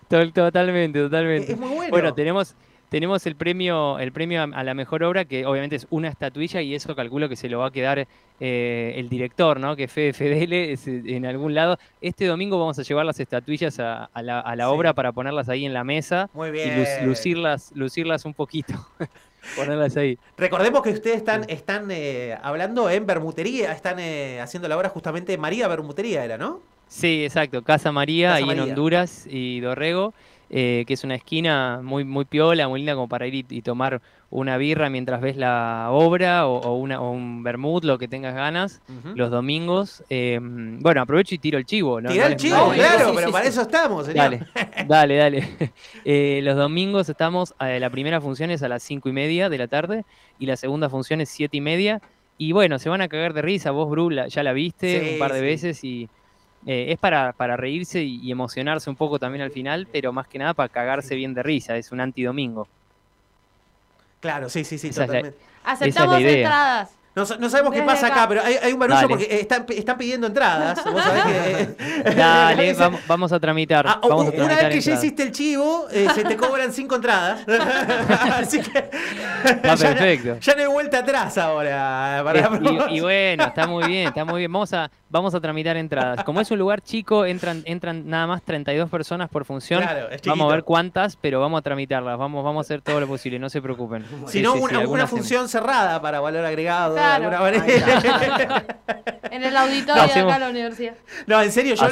To- Totalmente, totalmente.
Es muy bueno.
Bueno, tenemos, tenemos el premio, el premio a, la mejor obra, que obviamente es una estatuilla y eso calculo que se lo va a quedar eh, el director, ¿no? Que Fede Fedele es, eh, en algún lado. Este domingo vamos a llevar las estatuillas a, a la, a la
Sí.
obra para ponerlas ahí en la mesa
Muy
y luz- lucirlas, lucirlas un poquito. ponerlas ahí.
Recordemos que ustedes están, están eh, hablando en Bermutería, están eh, haciendo la obra justamente María Bermutería, era, ¿no?
Sí, exacto. Casa María,
Casa
ahí en. Honduras y Dorrego, eh, que es una esquina muy, muy piola, muy linda como para ir y, y tomar una birra mientras ves la obra o, o una, o un vermut, lo que tengas ganas, los domingos. Eh, bueno, aprovecho y tiro el chivo. ¿no?
Tirá
No
el chivo,
no,
claro,
sí,
pero
sí,
para
sí.
eso estamos, señor.
Dale, dale, dale. Eh, los domingos estamos, eh, la primera función es a las cinco y media de la tarde y la segunda función es siete y media. Y bueno, se van a cagar de risa. Vos, Bru, la- ya la viste un par de veces y eh, es para, para reírse y, y emocionarse un poco también al final, pero más que nada para cagarse bien de risa. Es un antidomingo.
Claro, sí, sí, sí,
Esa es la-
totalmente.
Aceptamos
idea.
entradas.
No, no sabemos qué pasa
acá.
acá, pero hay, hay un barullo
Dale.
porque eh, están, están pidiendo entradas. Vos sabés que.
Dale, vamos, vamos a tramitar.
Ah, o-
vamos a
una
tramitar
vez que ya hiciste el chivo, eh, se te cobran cinco entradas. Así que. No-
perfecto.
Ya no hay vuelta atrás ahora. Para la
Es- y, y bueno, está muy bien, está muy bien. Vamos a, vamos a tramitar entradas. Como es un lugar chico, entran, entran nada más 32 personas por función.
Claro, es
vamos a ver cuántas, pero vamos a tramitarlas. Vamos, vamos a hacer todo lo posible, no se preocupen.
Si
Sí,
no,
sí, sí,
una,
hacemos.
función cerrada para valor agregado
Claro.
de alguna manera.
En el auditorio de
Hacemos-
acá de la universidad.
No, en serio, yo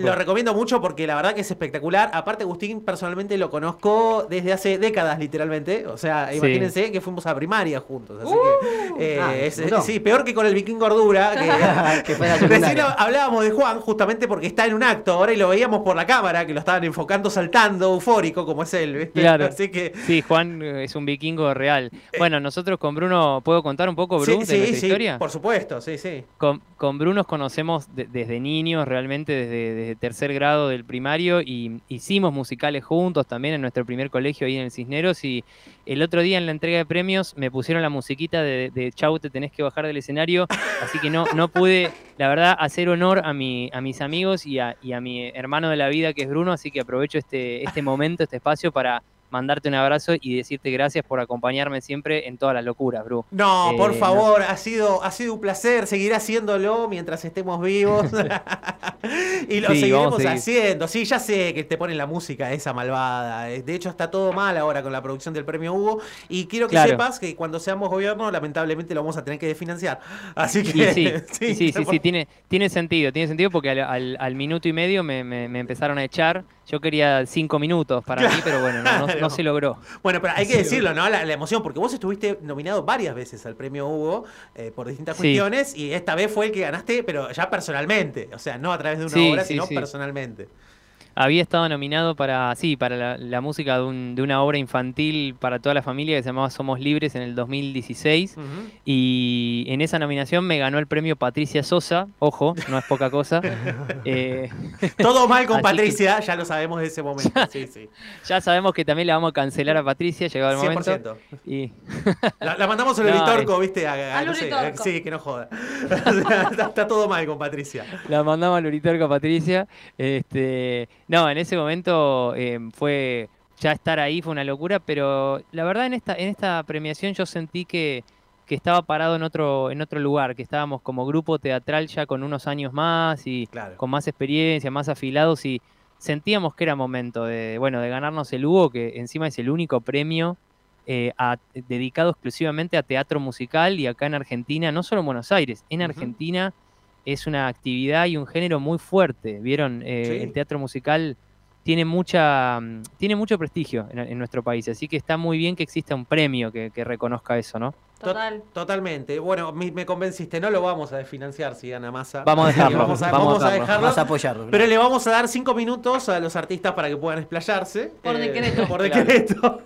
lo, recomiendo mucho porque la verdad que es espectacular. Aparte, Agustín personalmente lo conozco desde hace décadas, literalmente. O sea,
Sí.
imagínense que fuimos a primaria juntos. Así
Uh.
que, eh,
Ah,
es-
no.
sí, peor que con el Viking Gordura. Que,
Que fue la
Recién hablábamos de Juan justamente porque está en un acto ahora y lo veíamos por la cámara, que lo estaban enfocando saltando, eufórico como es él. ¿viste?
Claro.
Así que.
Sí, Juan eh, es un vikingo real. Bueno, nosotros con Bruno, ¿puedo contar un poco, Bruno,
Sí,
de
sí,
nuestra
sí,
historia?
por supuesto, sí, sí.
Con, con Bruno nos conocemos de- desde niños, realmente desde, desde tercer grado del primario, y hicimos musicales juntos también en nuestro primer colegio ahí en el Cisneros. Y el otro día en la entrega de premios me pusieron la musiquita de, de Chau, te tenés que bajar del escenario, así que no, no pude, la verdad, hacer honor a, mi, a mis amigos y a, y a mi hermano de la vida que es Bruno, así que aprovecho este, este momento, este espacio para mandarte un abrazo y decirte gracias por acompañarme siempre en todas las locuras, Bru.
No,
Eh,
por
no-
favor, ha sido, ha sido un placer, seguirá haciéndolo mientras estemos vivos. y lo
Sí,
seguiremos haciendo. Sí, ya sé que te ponen la música esa malvada. Eh, De hecho, está todo mal ahora con la producción del premio Hugo. Y quiero que
Claro.
sepas que cuando seamos gobierno, lamentablemente lo vamos a tener que financiar. Así que.
Y sí, sí, sí, sí,
por-
sí, tiene, tiene sentido, tiene sentido porque al, al- al minuto y medio me, me- me empezaron a echar. Yo quería cinco minutos para mí, pero bueno, no, no- no se logró.
Bueno, pero hay que decirlo, ¿no? La, la emoción, porque vos estuviste nominado varias veces al premio Hugo eh, por distintas
Sí.
cuestiones y esta vez fue el que ganaste, pero ya personalmente, o sea, no a través de una
Sí,
obra,
sí,
sino personalmente.
Había estado nominado para, sí, para la, la música de, un- de una obra infantil para toda la familia que se llamaba Somos Libres en el 2016. Y en esa nominación me ganó el premio Patricia Sosa. Ojo, no es poca cosa. Eh,
Todo mal con
que
Patricia, ya lo sabemos de ese momento. Sí, sí.
ya sabemos que también la vamos a cancelar a Patricia, llegado el momento.
100%.
Y...
La, la mandamos al
No,
Uritorco, ¿viste? A- no sé, sí, que no joda. Está, está todo mal con Patricia.
La mandamos al Uritorco a Patricia. Este, no, en ese momento eh, fue ya estar ahí fue una locura, pero la verdad en esta en esta premiación yo sentí que, que estaba parado en otro en otro lugar, que estábamos como grupo teatral ya con unos años más y con más experiencia, más afilados y sentíamos que era momento de bueno de ganarnos el Hugo, que encima es el único premio eh, a- dedicado exclusivamente a teatro musical y acá en Argentina, no solo en Buenos Aires, en Argentina es una actividad y un género muy fuerte. ¿Vieron? Eh,
Sí.
El teatro musical tiene mucha mm, tiene mucho prestigio en, en nuestro país, así que está muy bien que exista un premio que, que reconozca eso, ¿no?
Total.
Totalmente. Bueno, me, me convenciste, no lo vamos a desfinanciar si gana masa.
Vamos a dejarlo,
Vamos a,
vamos a
vamos a
dejarlo.
dejarlo.
Vas a apoyarlo.
Pero le vamos a dar cinco minutos a los artistas para que puedan explayarse.
Por
Eh,
decreto.
Por
Claro.
decreto.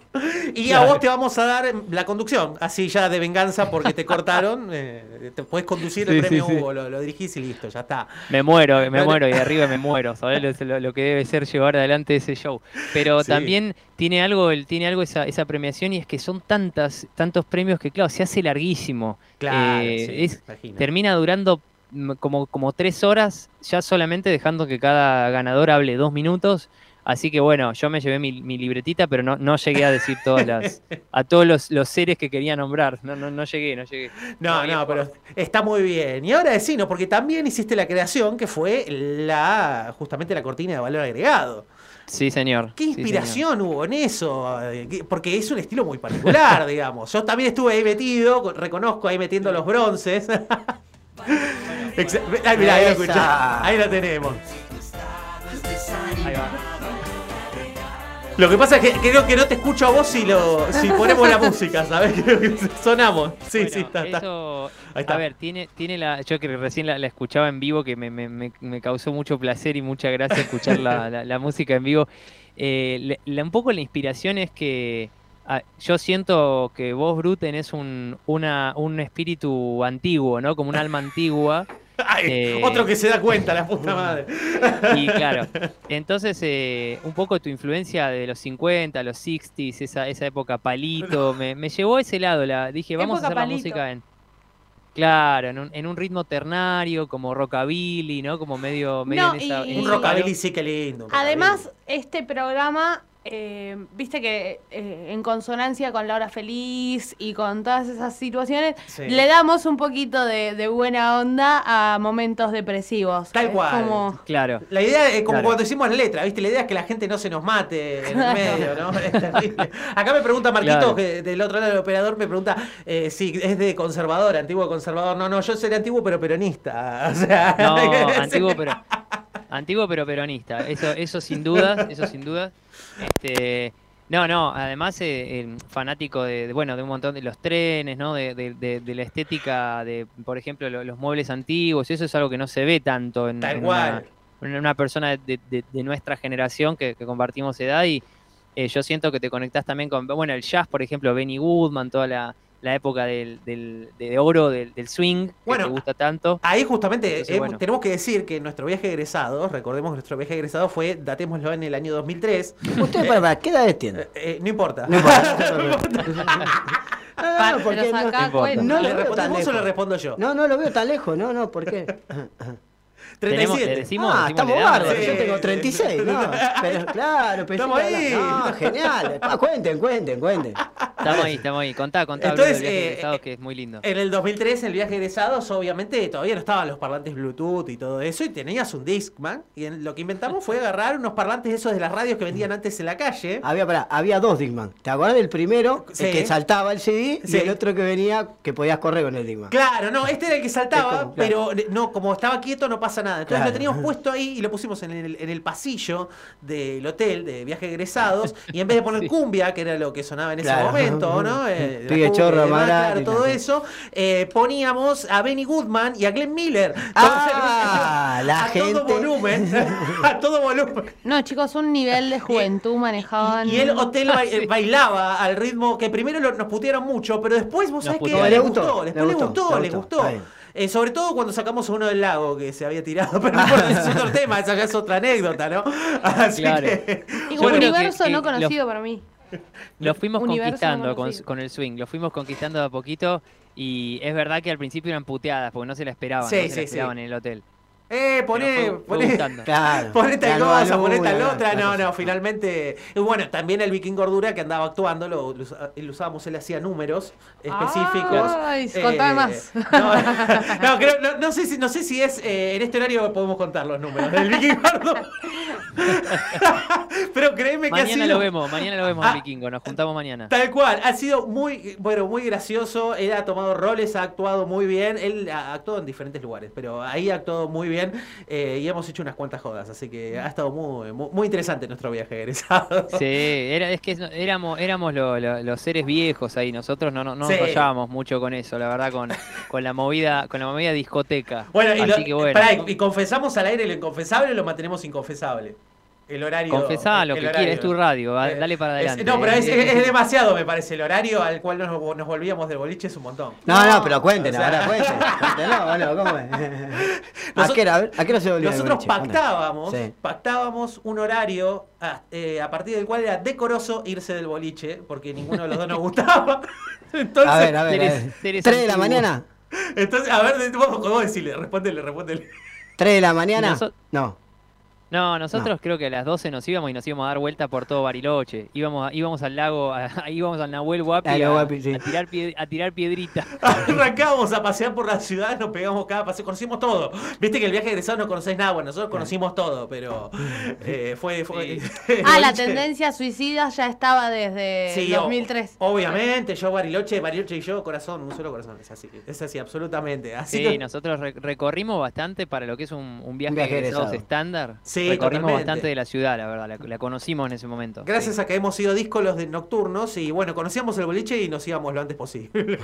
Y a vos te vamos a dar la conducción, así ya de venganza porque te cortaron. eh, te puedes conducir el premio
sí, sí.
Hugo, lo, lo dirigís y listo, ya está.
Me muero, me muero y arriba me muero, ¿sabes? Lo, lo- lo que debe ser llevar adelante ese show. Pero
Sí.
también tiene algo, el, tiene algo esa, esa premiación y es que son tantas, tantos premios que claro, se hace larguísimo.
Claro,
Eh,
sí,
es-
imagino.
termina durando como, como tres horas, ya solamente dejando que cada ganador hable dos minutos. Así que bueno, yo me llevé mi, mi libretita, pero no, no llegué a decir todas las, a todos los, los seres que quería nombrar. No, no, no llegué, no llegué.
No, no, pero está muy bien. Y ahora decinos, porque también hiciste la creación que fue la justamente la cortina de valor agregado.
Sí, señor.
¿Qué
sí, señor.
inspiración hubo en eso? Eh, que- Porque es un estilo muy particular, digamos. Yo también estuve ahí metido, con- reconozco ahí metiendo los bronces. Ay, mirá, ahí lo escuché.
Esa.
Ahí lo tenemos. Lo que pasa es que creo que no te escucho a vos si lo si ponemos la música, ¿sabes? Creo que Sonamos. Sí,
Bueno,
sí, está, está.
eso-
Ahí está.
A ver, tiene, tiene la. Yo que recién la, la escuchaba en vivo, que me, me- me- me causó mucho placer y mucha gracia escuchar la, la- la música en vivo. Eh, un poco la inspiración es que ah, yo siento que vos, Bru, tenés un, una, un espíritu antiguo, ¿no? Como un alma antigua.
Ay,
eh,
otro que se da cuenta, la puta madre.
y claro, entonces eh, un poco tu influencia de los 50, los 60s, esa, esa época palito, me, me llevó a ese lado. La, dije, vamos a hacer
palito.
la música en. Claro, en un, en un ritmo ternario, como rockabilly, ¿no? Como medio, medio
No,
en esa-
y-
en
Un rockabilly sí que lindo.
Además, este programa, eh, viste que eh, en consonancia con la hora feliz y con todas esas situaciones,
Sí.
le damos un poquito de, de buena onda a momentos depresivos.
Tal cual.
como-
Claro.
La idea es como
Claro.
cuando decimos la letra, ¿viste? La idea es que la gente no se nos mate en el medio, ¿no? Es terrible. Acá me pregunta Marquito,
Claro.
que del otro lado del operador, me pregunta eh, si es de conservador, antiguo conservador. No, no, yo seré antiguo pero peronista. O sea,
No, antiguo pero antiguo pero peronista. Eso, eso sin dudas, eso sin dudas. Este, no, no, además eh, fanático de, de, bueno, de un montón de los trenes, ¿no? De, de- de- de la estética de, por ejemplo, lo- los muebles antiguos. Eso es algo que no se ve tanto en, una, en una persona de, nuestra generación que, que compartimos edad y eh, yo siento que te conectás también con, bueno, el jazz, por ejemplo, Benny Goodman, toda la, la época del, del- de oro, del, del swing, que te gusta tanto.
Ahí justamente
Entonces,
eh,
bueno.
tenemos que decir que nuestro viaje egresado, recordemos que nuestro viaje egresado fue, datémoslo en el año 2003.
Usted, para, para, ¿qué edades tiene?
Eh, no importa.
No
importa.
cuenta.
No
¿Le
lo veo
respondes
tan
vos o le
lejos.
respondo yo?
No, no lo veo tan lejos, no, no, ¿por qué?
Tenemos-
37.
le decimos,
ah,
decimos
estamos bárbaros,
Sí.
yo tengo 36, ¿no? Pero claro, pensé
Estamos ahí.
No, genial. Ah, cuenten, cuenten, cuenten.
Estamos ahí, estamos ahí. Contá, contá,
Entonces,
del viaje
eh,
egresado,
eh,
que es muy lindo.
En el 2003, en el viaje de egresados, obviamente todavía no estaban los parlantes Bluetooth y todo eso, y tenías un Discman. Y en- lo que inventamos fue agarrar unos parlantes esos de las radios que vendían antes en la calle.
Había, pará, había dos Digman. ¿Te acuerdas del primero?
Sí.
El que saltaba el CD
Sí.
y el otro que venía que podías correr con el Digman.
Claro, no, este era el que saltaba,
Es como- claro.
pero no, como estaba quieto no pasa nada. Entonces
Claro.
lo teníamos puesto ahí y lo pusimos en el, en el pasillo del hotel de viaje egresados. Y en vez de poner cumbia, que era lo que sonaba en ese
Claro.
momento, ¿no? Eh,
chorro,
demás, claro, todo
la-
eso, eh, poníamos a Benny Goodman y a Glenn Miller.
Ah, la
a
gente.
todo volumen. a todo volumen.
No, chicos, un nivel de juventud manejaban.
Y el hotel ba- bailaba al ritmo que primero lo- nos putearon mucho, pero después vos
Nos
sabés que
putearon.
Le
gustó,
gustó,
después
le gustó,
gustó,
le gustó.
Eh, sobre todo cuando sacamos a uno del lago que se había tirado, pero no importa, es otro tema, esa ya es otra anécdota, ¿no? Así
Claro.
que.
Y
que-
universo
que
no
lo-
conocido para mí.
Lo fuimos
Universo
conquistando
no
con, el swing, lo fuimos conquistando de a poquito y es verdad que al principio eran puteadas porque no se la esperaban,
Sí,
no se
sí,
la
sí.
en el hotel.
Eh, poné, poné.
Claro.
poné tal cosa, poné
luna,
tal
la-
otra. No, no, finalmente. Y bueno, también el Viking Gordura que andaba actuando, lo, lo lo usábamos, él hacía números específicos.
Ay,
Eh,
contame más.
No, no, creo- no- no sé si, no sé si es eh, en este horario podemos contar los números del Viking Gordo. Pero créeme que ha
Mañana
sido.
lo vemos, mañana lo vemos
Ah.
Vikingo, nos juntamos mañana.
Tal cual, ha sido muy, bueno, muy gracioso. Él ha tomado roles, ha actuado muy bien. Él ha actuado en diferentes lugares, pero ahí ha actuado muy bien eh, y hemos hecho unas cuantas jodas. Así que ha estado muy, muy, muy interesante nuestro viaje egresado.
Sí, era, es que éramos, éramos lo- lo- los seres viejos ahí, nosotros no, no, no
Sí.
nos mucho con eso, la verdad, con, con la movida, con la movida discoteca.
Bueno, y,
Así
lo-
que bueno.
pará, y- y confesamos al aire lo inconfesable o lo mantenemos inconfesable. El horario.
Confesá lo
el
que
horario.
quieras, es tu radio,
Eh,
dale para
es-
adelante.
no, pero es,
Eh,
es- es demasiado, me parece. El horario al cual nos, nos volvíamos del boliche es un montón.
No, no, pero cuenten,
O sea-
ahora. Cuéntenlo, bueno, ¿cómo es? ¿A
Nosotros-
qué hora, a ver, ¿a qué hora se volvió?
Nosotros pactábamos,
Sí.
pactábamos un horario a, eh, a partir del cual era decoroso irse del boliche, porque ninguno de los dos nos gustaba. Entonces,
A ver, a ver, a
Seres-
ver.
seres
¿Tres de la mañana?
entonces, a ver, vos, vos decirle, respóndele, respóndele.
¿Tres de la mañana? No.
No, nosotros creo que a las 12 nos íbamos y nos íbamos a dar vuelta por todo Bariloche. Íbamos, a- íbamos al lago, a- íbamos al Nahuel Huapi,
A sí.
tirar, pie- a tirar piedrita.
Arrancábamos a pasear por la ciudad, nos pegamos cada paseo, conocimos todo. Viste que el viaje de egresado no conocés nada, bueno, nosotros conocimos todo, pero eh, fue... fue
Ah, la tendencia suicida ya estaba desde
Sí, o-
2003.
Obviamente, yo Bariloche, Bariloche y yo, corazón, un solo corazón, es así, es así, absolutamente. Así
Sí,
que,
nosotros re- recorrimos bastante para lo que es un, un viaje,
viaje
de egresados
egresado.
estándar.
Sí,
recorrimos
totalmente.
bastante de la ciudad, la verdad, la, la conocimos en ese momento.
gracias a que hemos sido díscolos de nocturnos y bueno, conocíamos el boliche y nos íbamos lo antes posible.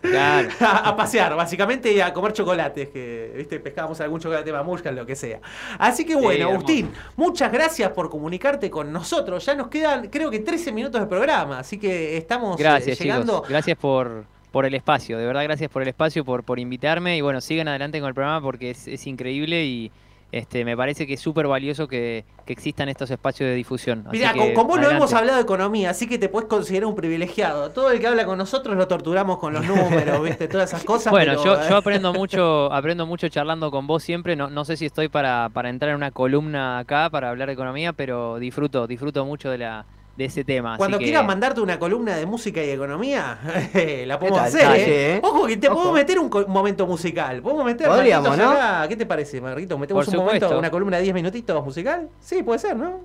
Claro.
a, a pasear, básicamente, y a comer chocolates, que, viste, pescábamos algún chocolate mamushka, lo que sea. Así que bueno,
Sí.
Agustín, muchas gracias por comunicarte con nosotros. Ya nos quedan, creo que 13 minutos de programa, así que estamos eh,
Gracias,
llegando.
chicos. Gracias por, por el espacio, de verdad, gracias por el espacio, por, por invitarme. Y bueno, sigan adelante con el programa porque es, es increíble y este me parece que es súper valioso que, que existan estos espacios de difusión.
Mira, con, con vos no hemos hablado de economía, así que te puedes considerar un privilegiado. Todo el que habla con nosotros lo torturamos con los números, ¿viste? Todas esas cosas.
Bueno,
pero,
yo,
eh,
yo aprendo mucho, aprendo mucho charlando con vos siempre. No, no sé si estoy para, para entrar en una columna acá para hablar de economía, pero disfruto, disfruto mucho de la, de ese tema.
Cuando
que-
quieras mandarte una columna de música y economía, la podemos
tal?
hacer, ¿eh?
eh.
Ojo que te
Ojo.
podemos meter un, momento musical. ¿Podemos meter
Podríamos, ¿no?
acá? ¿Qué te parece, Marquito? ¿Metemos un momento, una columna de 10 minutitos musical? Sí, puede ser, ¿no?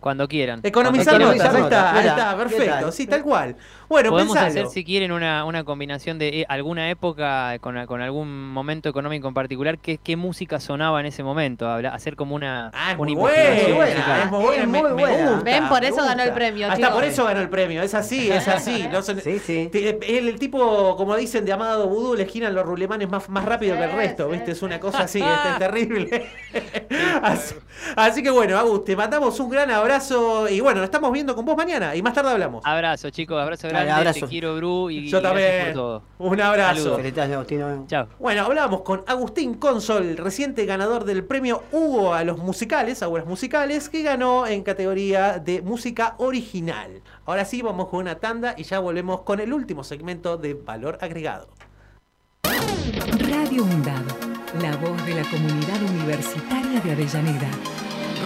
Cuando quieran.
Economizar
Cuando
notas,
quieran.
ahí está, ahí está,
¿qué
perfecto, sí, tal cual. Bueno,
Podemos
pensalo.
hacer, si quieren, una, una combinación de eh, alguna época con, con algún momento económico en particular. ¿Qué, qué música sonaba en ese momento? Habla- hacer como una,
Ah, es
una
muy buena,
musical.
es muy buena, me-
muy
me gusta,
Ven, por eso ganó el premio,
Hasta
chicos.
por eso ganó el premio, es así, es así. No son-
Sí, sí.
El, el tipo, como dicen, de Amado Vudú, le giran los rulemanes más, más rápido que el resto, ¿viste? Es una cosa así, este, es terrible. así, así que bueno, Agus, te mandamos un gran abrazo y bueno, nos estamos viendo con vos mañana y más tarde hablamos.
Abrazo, chicos, abrazo
Dale,
grande.
abrazo.
Te quiero, Bru. Y
Yo también.
por todo.
Un abrazo.
Saludos.
Felicitaciones, Agustín.
Chao.
Bueno, hablábamos con Agustín Consol, reciente ganador del premio Hugo a los musicales, Aguas Musicales, que ganó en categoría de música original. Ahora sí, vamos con una tanda y ya volvemos con el último segmento de Valor Agregado.
Radio UNDAB, la voz de la comunidad universitaria de Avellaneda.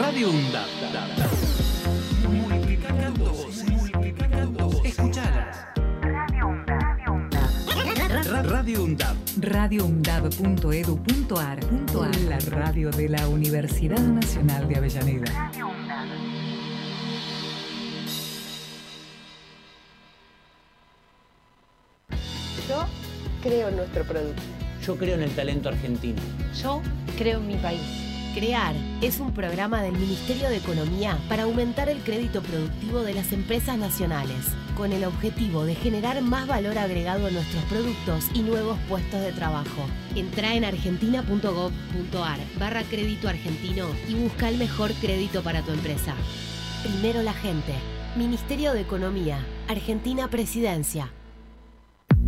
Radio UNDAP. Multiplicando voces, multiplicando voces. Escuchalas. Ra- Radio UNDAP.
radioundab.edu.ar La radio de la Universidad Nacional de Avellaneda.
Yo creo en nuestro producto.
Yo creo en el talento argentino.
Yo creo en mi país.
CREAR es un programa del Ministerio de Economía para aumentar el crédito productivo de las empresas nacionales, con el objetivo de generar más valor agregado a nuestros productos y nuevos puestos de trabajo. Entra en argentina.gov.ar barra crédito argentino y busca el mejor crédito para tu empresa. Primero la gente. Ministerio de Economía. Argentina Presidencia.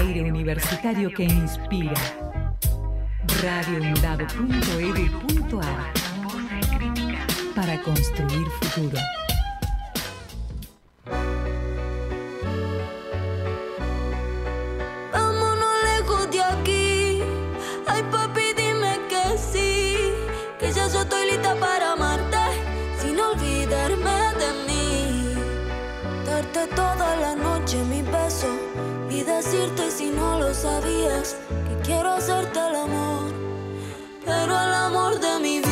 Aire universitario que inspira. radioundab.edu.ar Para construir futuro.
Si no lo sabías. Que quiero hacerte el amor. Pero el amor de mi vida.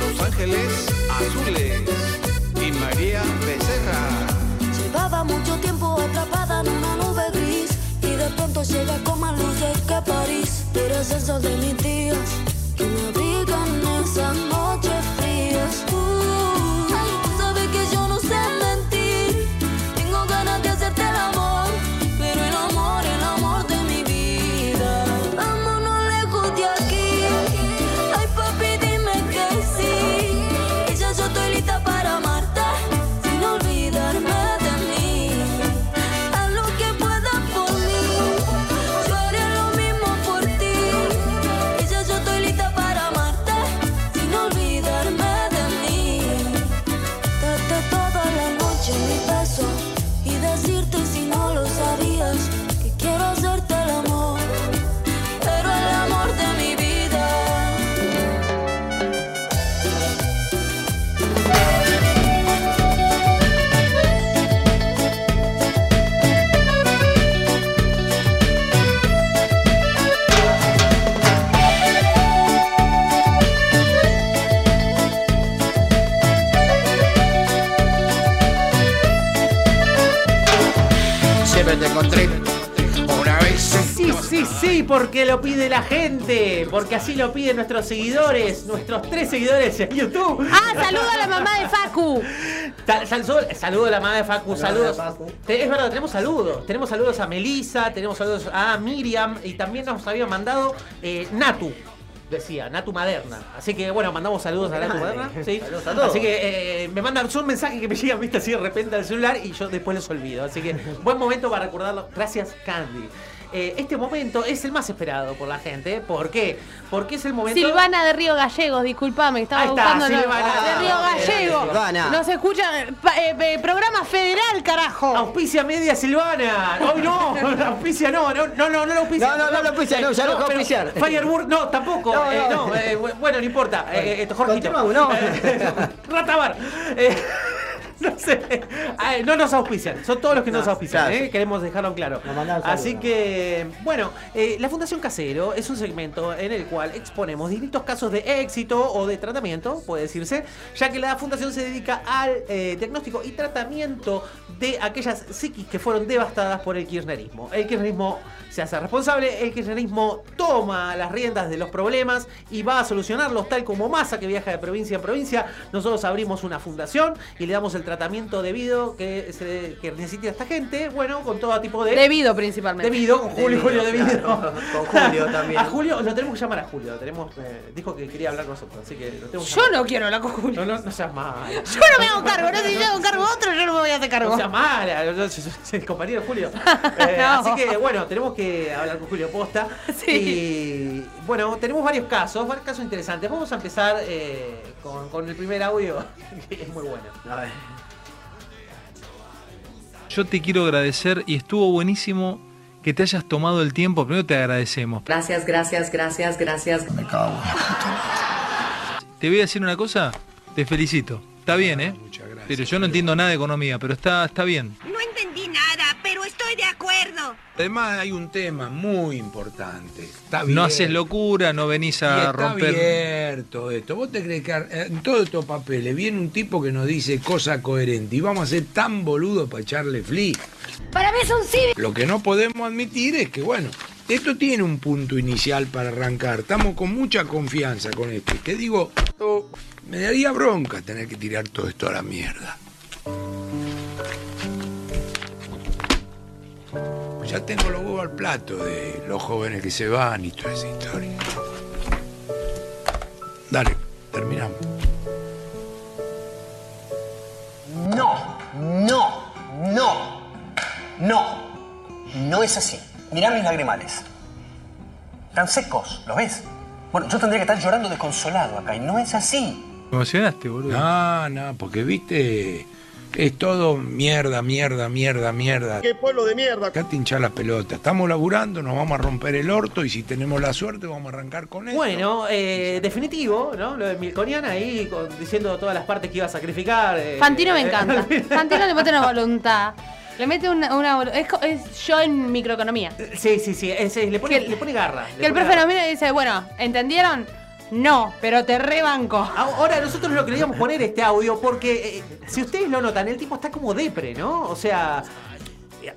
Los Ángeles Azules
pronto llega con más luces que París. Eres el sol de mis días, que me abrigan esas noches sí,
porque lo pide la gente, porque así lo piden nuestros seguidores, nuestros tres seguidores en YouTube.
Ah, saludo a la mamá de Facu.
Sal- sal- saludo a la mamá de Facu, saludos.
Facu.
Es verdad, tenemos saludos. Tenemos saludos a Melissa, tenemos saludos a Miriam y también nos había mandado eh, Natu. Decía, Natu Maderna. Así que bueno, mandamos saludos a Natu Maderna. ¿sí?
Saludos a todos.
Así que eh, me mandan son mensajes que me llegan viste así de repente al celular y yo después los olvido. Así que buen momento para recordarlo. Gracias, Candy. Eh, este momento es el más esperado por la gente. ¿Por qué? Porque es el momento.
Silvana de Río Gallegos, disculpame, estaba
Ahí está,
buscando la-
Silvana.
de Río Gallegos.
Silvana.
Nos escucha eh, eh, programa federal, carajo.
Auspicia media Silvana. Hoy no, auspicia no, no, no, no, no auspicia.
No, no, no lo auspicia, no, ya dejó
pero
auspiciar.
Fireburg, no, tampoco.
No,
eh,
no.
no, eh, bu- bueno, no importa. Eh, eh, Jorgito.
No.
Eh, Ratabar. No sé. Ah, no nos auspician. Son todos los que nos
No,
auspician.
claro.
eh, Queremos dejarlo claro. Así
¿no?
que, bueno, eh, la Fundación Casero es un segmento en el cual exponemos distintos casos de éxito o de tratamiento, puede decirse, ya que la Fundación se dedica al eh, diagnóstico y tratamiento de aquellas psiquis que fueron devastadas por el kirchnerismo. El kirchnerismo se hace responsable, el kirchnerismo toma las riendas de los problemas y va a solucionarlos tal como masa que viaja de provincia en provincia. Nosotros abrimos una fundación y le damos el tratamiento debido que, se, que necesita esta gente, bueno, con todo tipo de...
Debido principalmente.
Debido, con Julio,
Debido,
Julio, debido.
claro, con Julio también.
A Julio, lo tenemos que llamar a Julio. Tenemos, eh, dijo que quería hablar con nosotros, así que lo tenemos que
Yo
llamar.
no quiero hablar con Julio.
No, no, no seas mala.
Yo no me hago cargo, no sé si yo hago cargo a otro, yo no me voy a hacer cargo.
No seas mala, el compañero de Julio. Eh,
No.
Así que bueno, tenemos que hablar con Julio Posta. Y bueno, tenemos varios casos, varios casos interesantes. Vamos a empezar eh, con, con el primer audio, que es muy bueno.
A ver.
Yo te quiero agradecer y estuvo buenísimo que te hayas tomado el tiempo. Primero te agradecemos.
Gracias, gracias, gracias, gracias. Me cago.
Te voy a decir una cosa, te felicito. Está bien, ¿eh? Muchas gracias. Pero yo no entiendo nada de economía, pero está, está bien.
No entendí pero estoy de acuerdo.
Además hay un tema muy importante. Está.
No haces locura, no venís
Y
a
está
romper.
bien todo esto. ¿Vos te crees que en todos estos papeles viene un tipo que nos dice cosa coherente y vamos a ser tan boludos para echarle fli?
Para mí es un cívico.
Lo que no podemos admitir es que, bueno, esto tiene un punto inicial para arrancar. Estamos con mucha confianza con esto. Y Te digo, me daría bronca tener que tirar todo esto a la mierda. Ya tengo los huevos al plato de los jóvenes que se van y toda esa historia. Dale, terminamos.
No, no, no, no. No es así. Mirá mis lagrimales. Están secos, ¿lo ves? Bueno, yo tendría que estar llorando desconsolado acá y no es así.
Me emocionaste, boludo.
No, no, porque viste, es todo mierda, mierda, mierda, mierda.
¡Qué pueblo de mierda!
Acá te hinchás la pelota. Estamos laburando, nos vamos a romper el orto y si tenemos la suerte vamos a arrancar con esto.
Bueno, eh, definitivo, ¿no? Lo de Milconian ahí con- diciendo todas las partes que iba a sacrificar. eh,
Fantino me encanta. Fantino le mete una voluntad. Le mete una, una es, es yo en microeconomía.
Sí, sí, sí. es- es- le, pone, le pone garra. le
Que el profe nos mira y dice, bueno, ¿entendieron? No, pero te rebanco.
Ahora nosotros lo que le íbamos a poner este audio porque eh, si ustedes lo notan, el tipo está como depre, ¿no? O sea,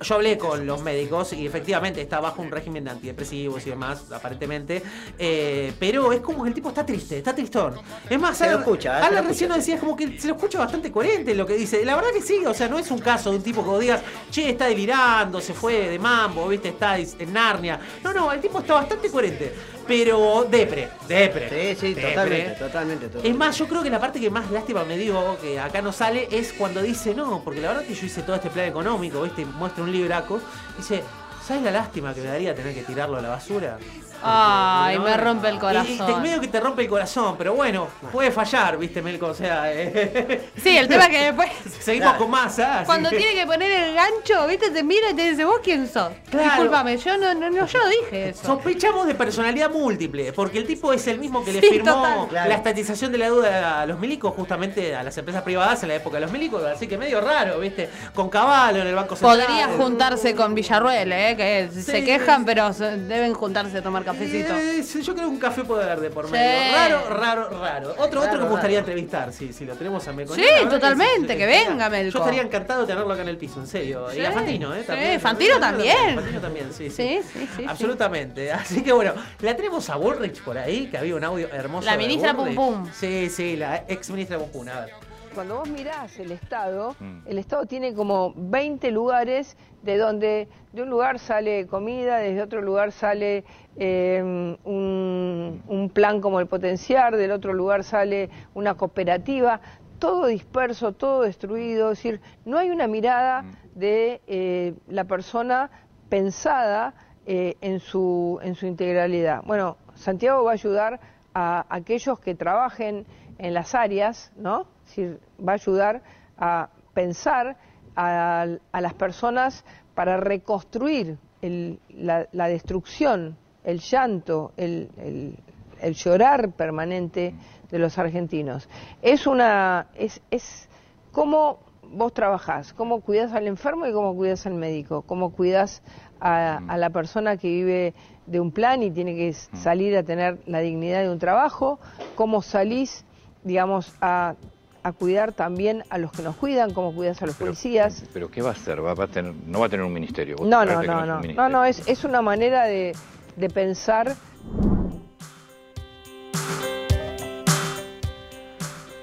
yo hablé con los médicos y efectivamente está bajo un régimen de antidepresivos y demás, aparentemente. Eh, pero es como que el tipo está triste, está tristón. Es más,
Se lo escucha, eh, se
Alan
lo
recién nos decía, es como que se lo escucha bastante coherente lo que dice. La verdad que sí, o sea, no es un caso de un tipo que digas, che, está delirando, se fue de mambo, viste, está en Narnia. No, no, el tipo está bastante coherente. Pero depre, depre.
Sí, sí,
depre.
totalmente, totalmente, totalmente.
Es más, yo creo que la parte que más lástima me dio, que acá no sale, es cuando dice, no, porque la verdad que yo hice todo este plan económico, ¿viste? Muestra un libraco. Dice, ¿sabes la lástima que me daría tener que tirarlo a la basura?
Ay,
¿no?
me rompe el corazón.
Y, te- medio que te rompe el corazón, pero bueno, puede fallar, ¿viste, Melco? O sea, eh,
Sí, el tema es que después.
seguimos con más, ¿ah?
Cuando tiene que poner el gancho, ¿viste? Te mira y te dice, ¿vos quién sos?
Claro.
Discúlpame, yo no, no, no, yo dije eso.
Sospechamos de personalidad múltiple, porque el tipo es el mismo que le
Sí,
firmó.
Claro.
la estatización de la deuda a los milicos, justamente a las empresas privadas en la época de los milicos, así que medio raro, ¿viste? Con Caballo en el Banco Central.
Podría juntarse con Villarruel, ¿eh? Que se
Sí.
quejan, pero deben juntarse a tomar cafecito.
Eh, sí, yo creo que un café puede haber de por
Sí.
medio. Raro, raro, raro. Otro, otro que me gustaría
raro.
entrevistar, sí, si lo tenemos a Melco.
Sí,
que
totalmente, que venga, Melco.
Yo estaría encantado de tenerlo acá en el piso, en serio. Y a
Sí,
Fantino, ¿eh?
sí,
También,
Fantino también.
Fantino también, sí, sí.
Sí, sí, sí,
Absolutamente. Así que bueno, la tenemos a Bullrich por ahí, que había un audio hermoso.
La ministra Pum. Pum.
Sí, sí, la ex ministra Pum Pum. A ver.
Cuando vos mirás el Estado,
Mm.
el Estado tiene como 20 lugares de donde de un lugar sale comida, desde otro lugar sale eh, un, un plan como el potenciar, del otro lugar sale una cooperativa, todo disperso, todo destruido, es decir, no hay una mirada de eh, la persona pensada eh, en, su, en su integralidad. Bueno, Santiago va a ayudar a aquellos que trabajen en las áreas, ¿no? Es decir, va a ayudar a pensar a, a las personas para reconstruir el- la, la destrucción, el llanto, el, el- el llorar permanente de los argentinos. Es una, es, es cómo vos trabajás, cómo cuidas al enfermo y cómo cuidas al médico, cómo cuidas a, a la persona que vive de un plan y tiene que s- salir a tener la dignidad de un trabajo, cómo salís, digamos, a, a cuidar también a los que nos cuidan, cómo cuidas a los policías.
¿Pero qué va a hacer? ¿Va, va a tener, no va a tener un ministerio. ¿Vos
No, no, no, no, no, no, es, es una manera de, de pensar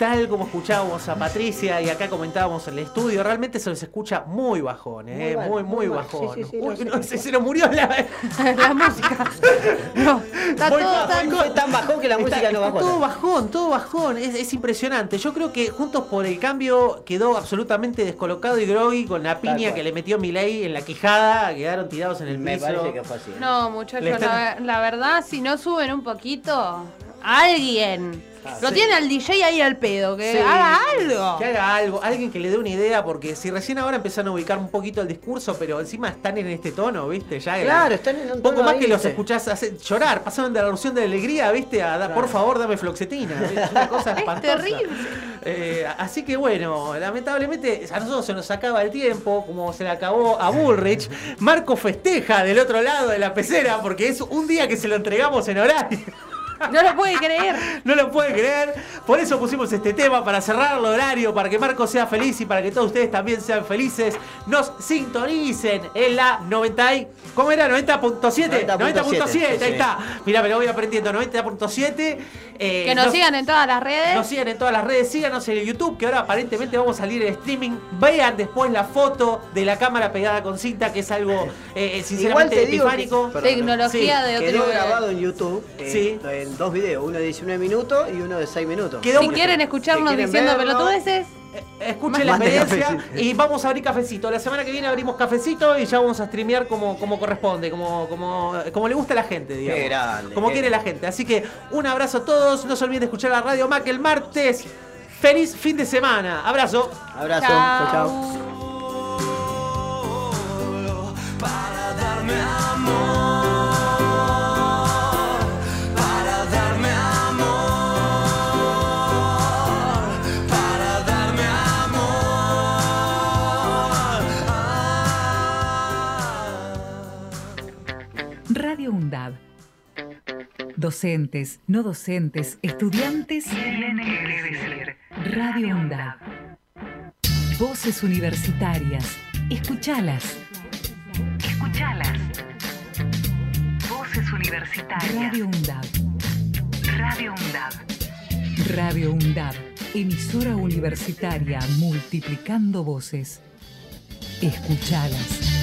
Tal como escuchábamos a Patricia y acá comentábamos en el estudio, realmente se los escucha muy bajón, ¿eh?
Muy
muy, muy,
muy mal.
bajón.
Sí, sí, sí,
Uy,
no
se, se nos murió la,
la música. No, está
Voy
todo tan...
voy
tan bajón que la
Está-
música no bajó.
Todo bajón, todo bajón. Es, es impresionante. Yo creo que Juntos por el Cambio quedó absolutamente descolocado y groggy con la piña que le metió Milei en la quijada. Quedaron tirados en el
Me
piso.
parece que fue así.
No, muchachos,
están-
la, la verdad, si no suben un poquito, alguien. Lo
Sí.
tiene al DJ ahí al pedo, que
Sí,
haga algo.
Que haga algo, alguien que le dé una idea, porque si recién ahora empezaron a ubicar un poquito el discurso, pero encima están en este tono, ¿viste? Ya
Claro, están en un
Poco
tono
más
ahí,
que los escuchás hacer llorar, pasaron de la erupción de alegría, ¿viste? A da- por favor, dame floxetina. Es una cosa espantosa.
terrible.
Eh, así que bueno, lamentablemente a nosotros se nos acaba el tiempo, como se le acabó a Bullrich. Marco festeja del otro lado de la pecera porque es un día que se lo entregamos en horario.
No lo puede creer.
No lo puede creer. Por eso pusimos este tema para cerrar el horario, para que Marco sea feliz y para que todos ustedes también sean felices. Nos sintonicen en la 90 y... ¿Cómo era? 90.7.
90.7,
90.7.
sí,
Ahí
sí.
está. Mira, me lo voy aprendiendo. 90.7. Eh,
Que nos sigan en todas las redes.
nos sigan en todas las redes, síganos en el YouTube, que ahora aparentemente vamos a salir en streaming. Vean después la foto de la cámara pegada con cinta, que es algo eh, eh, sinceramente epifánico.
Tecnología
Sí.
de otro
Quedó grabado en YouTube eh,
Sí.
En dos videos, uno de 19 minutos y uno de 6 minutos.
Quedó
Si quieren escucharnos
Si quieren
diciendo
verlo,
pelotudeces,
Escuchen la
Manden
experiencia y vamos a abrir cafecito. La semana que viene abrimos cafecito y ya vamos a streamear como, como corresponde, como, como, como le gusta a la gente, digamos.
Qué grande,
como
qué
quiere la gente. Así que un abrazo a todos. No se olviden de escuchar la Radio Mac el martes. Feliz fin de semana. Abrazo.
Abrazo,
Chao.
chao. chao.
para darme amor,
Docentes, no docentes, estudiantes. Radio UNDAB. Voces universitarias. Escuchalas. Escuchalas. Voces universitarias. Radio UNDAB. Radio UNDAB. Radio UNDAB. Emisora universitaria multiplicando voces. Escuchalas.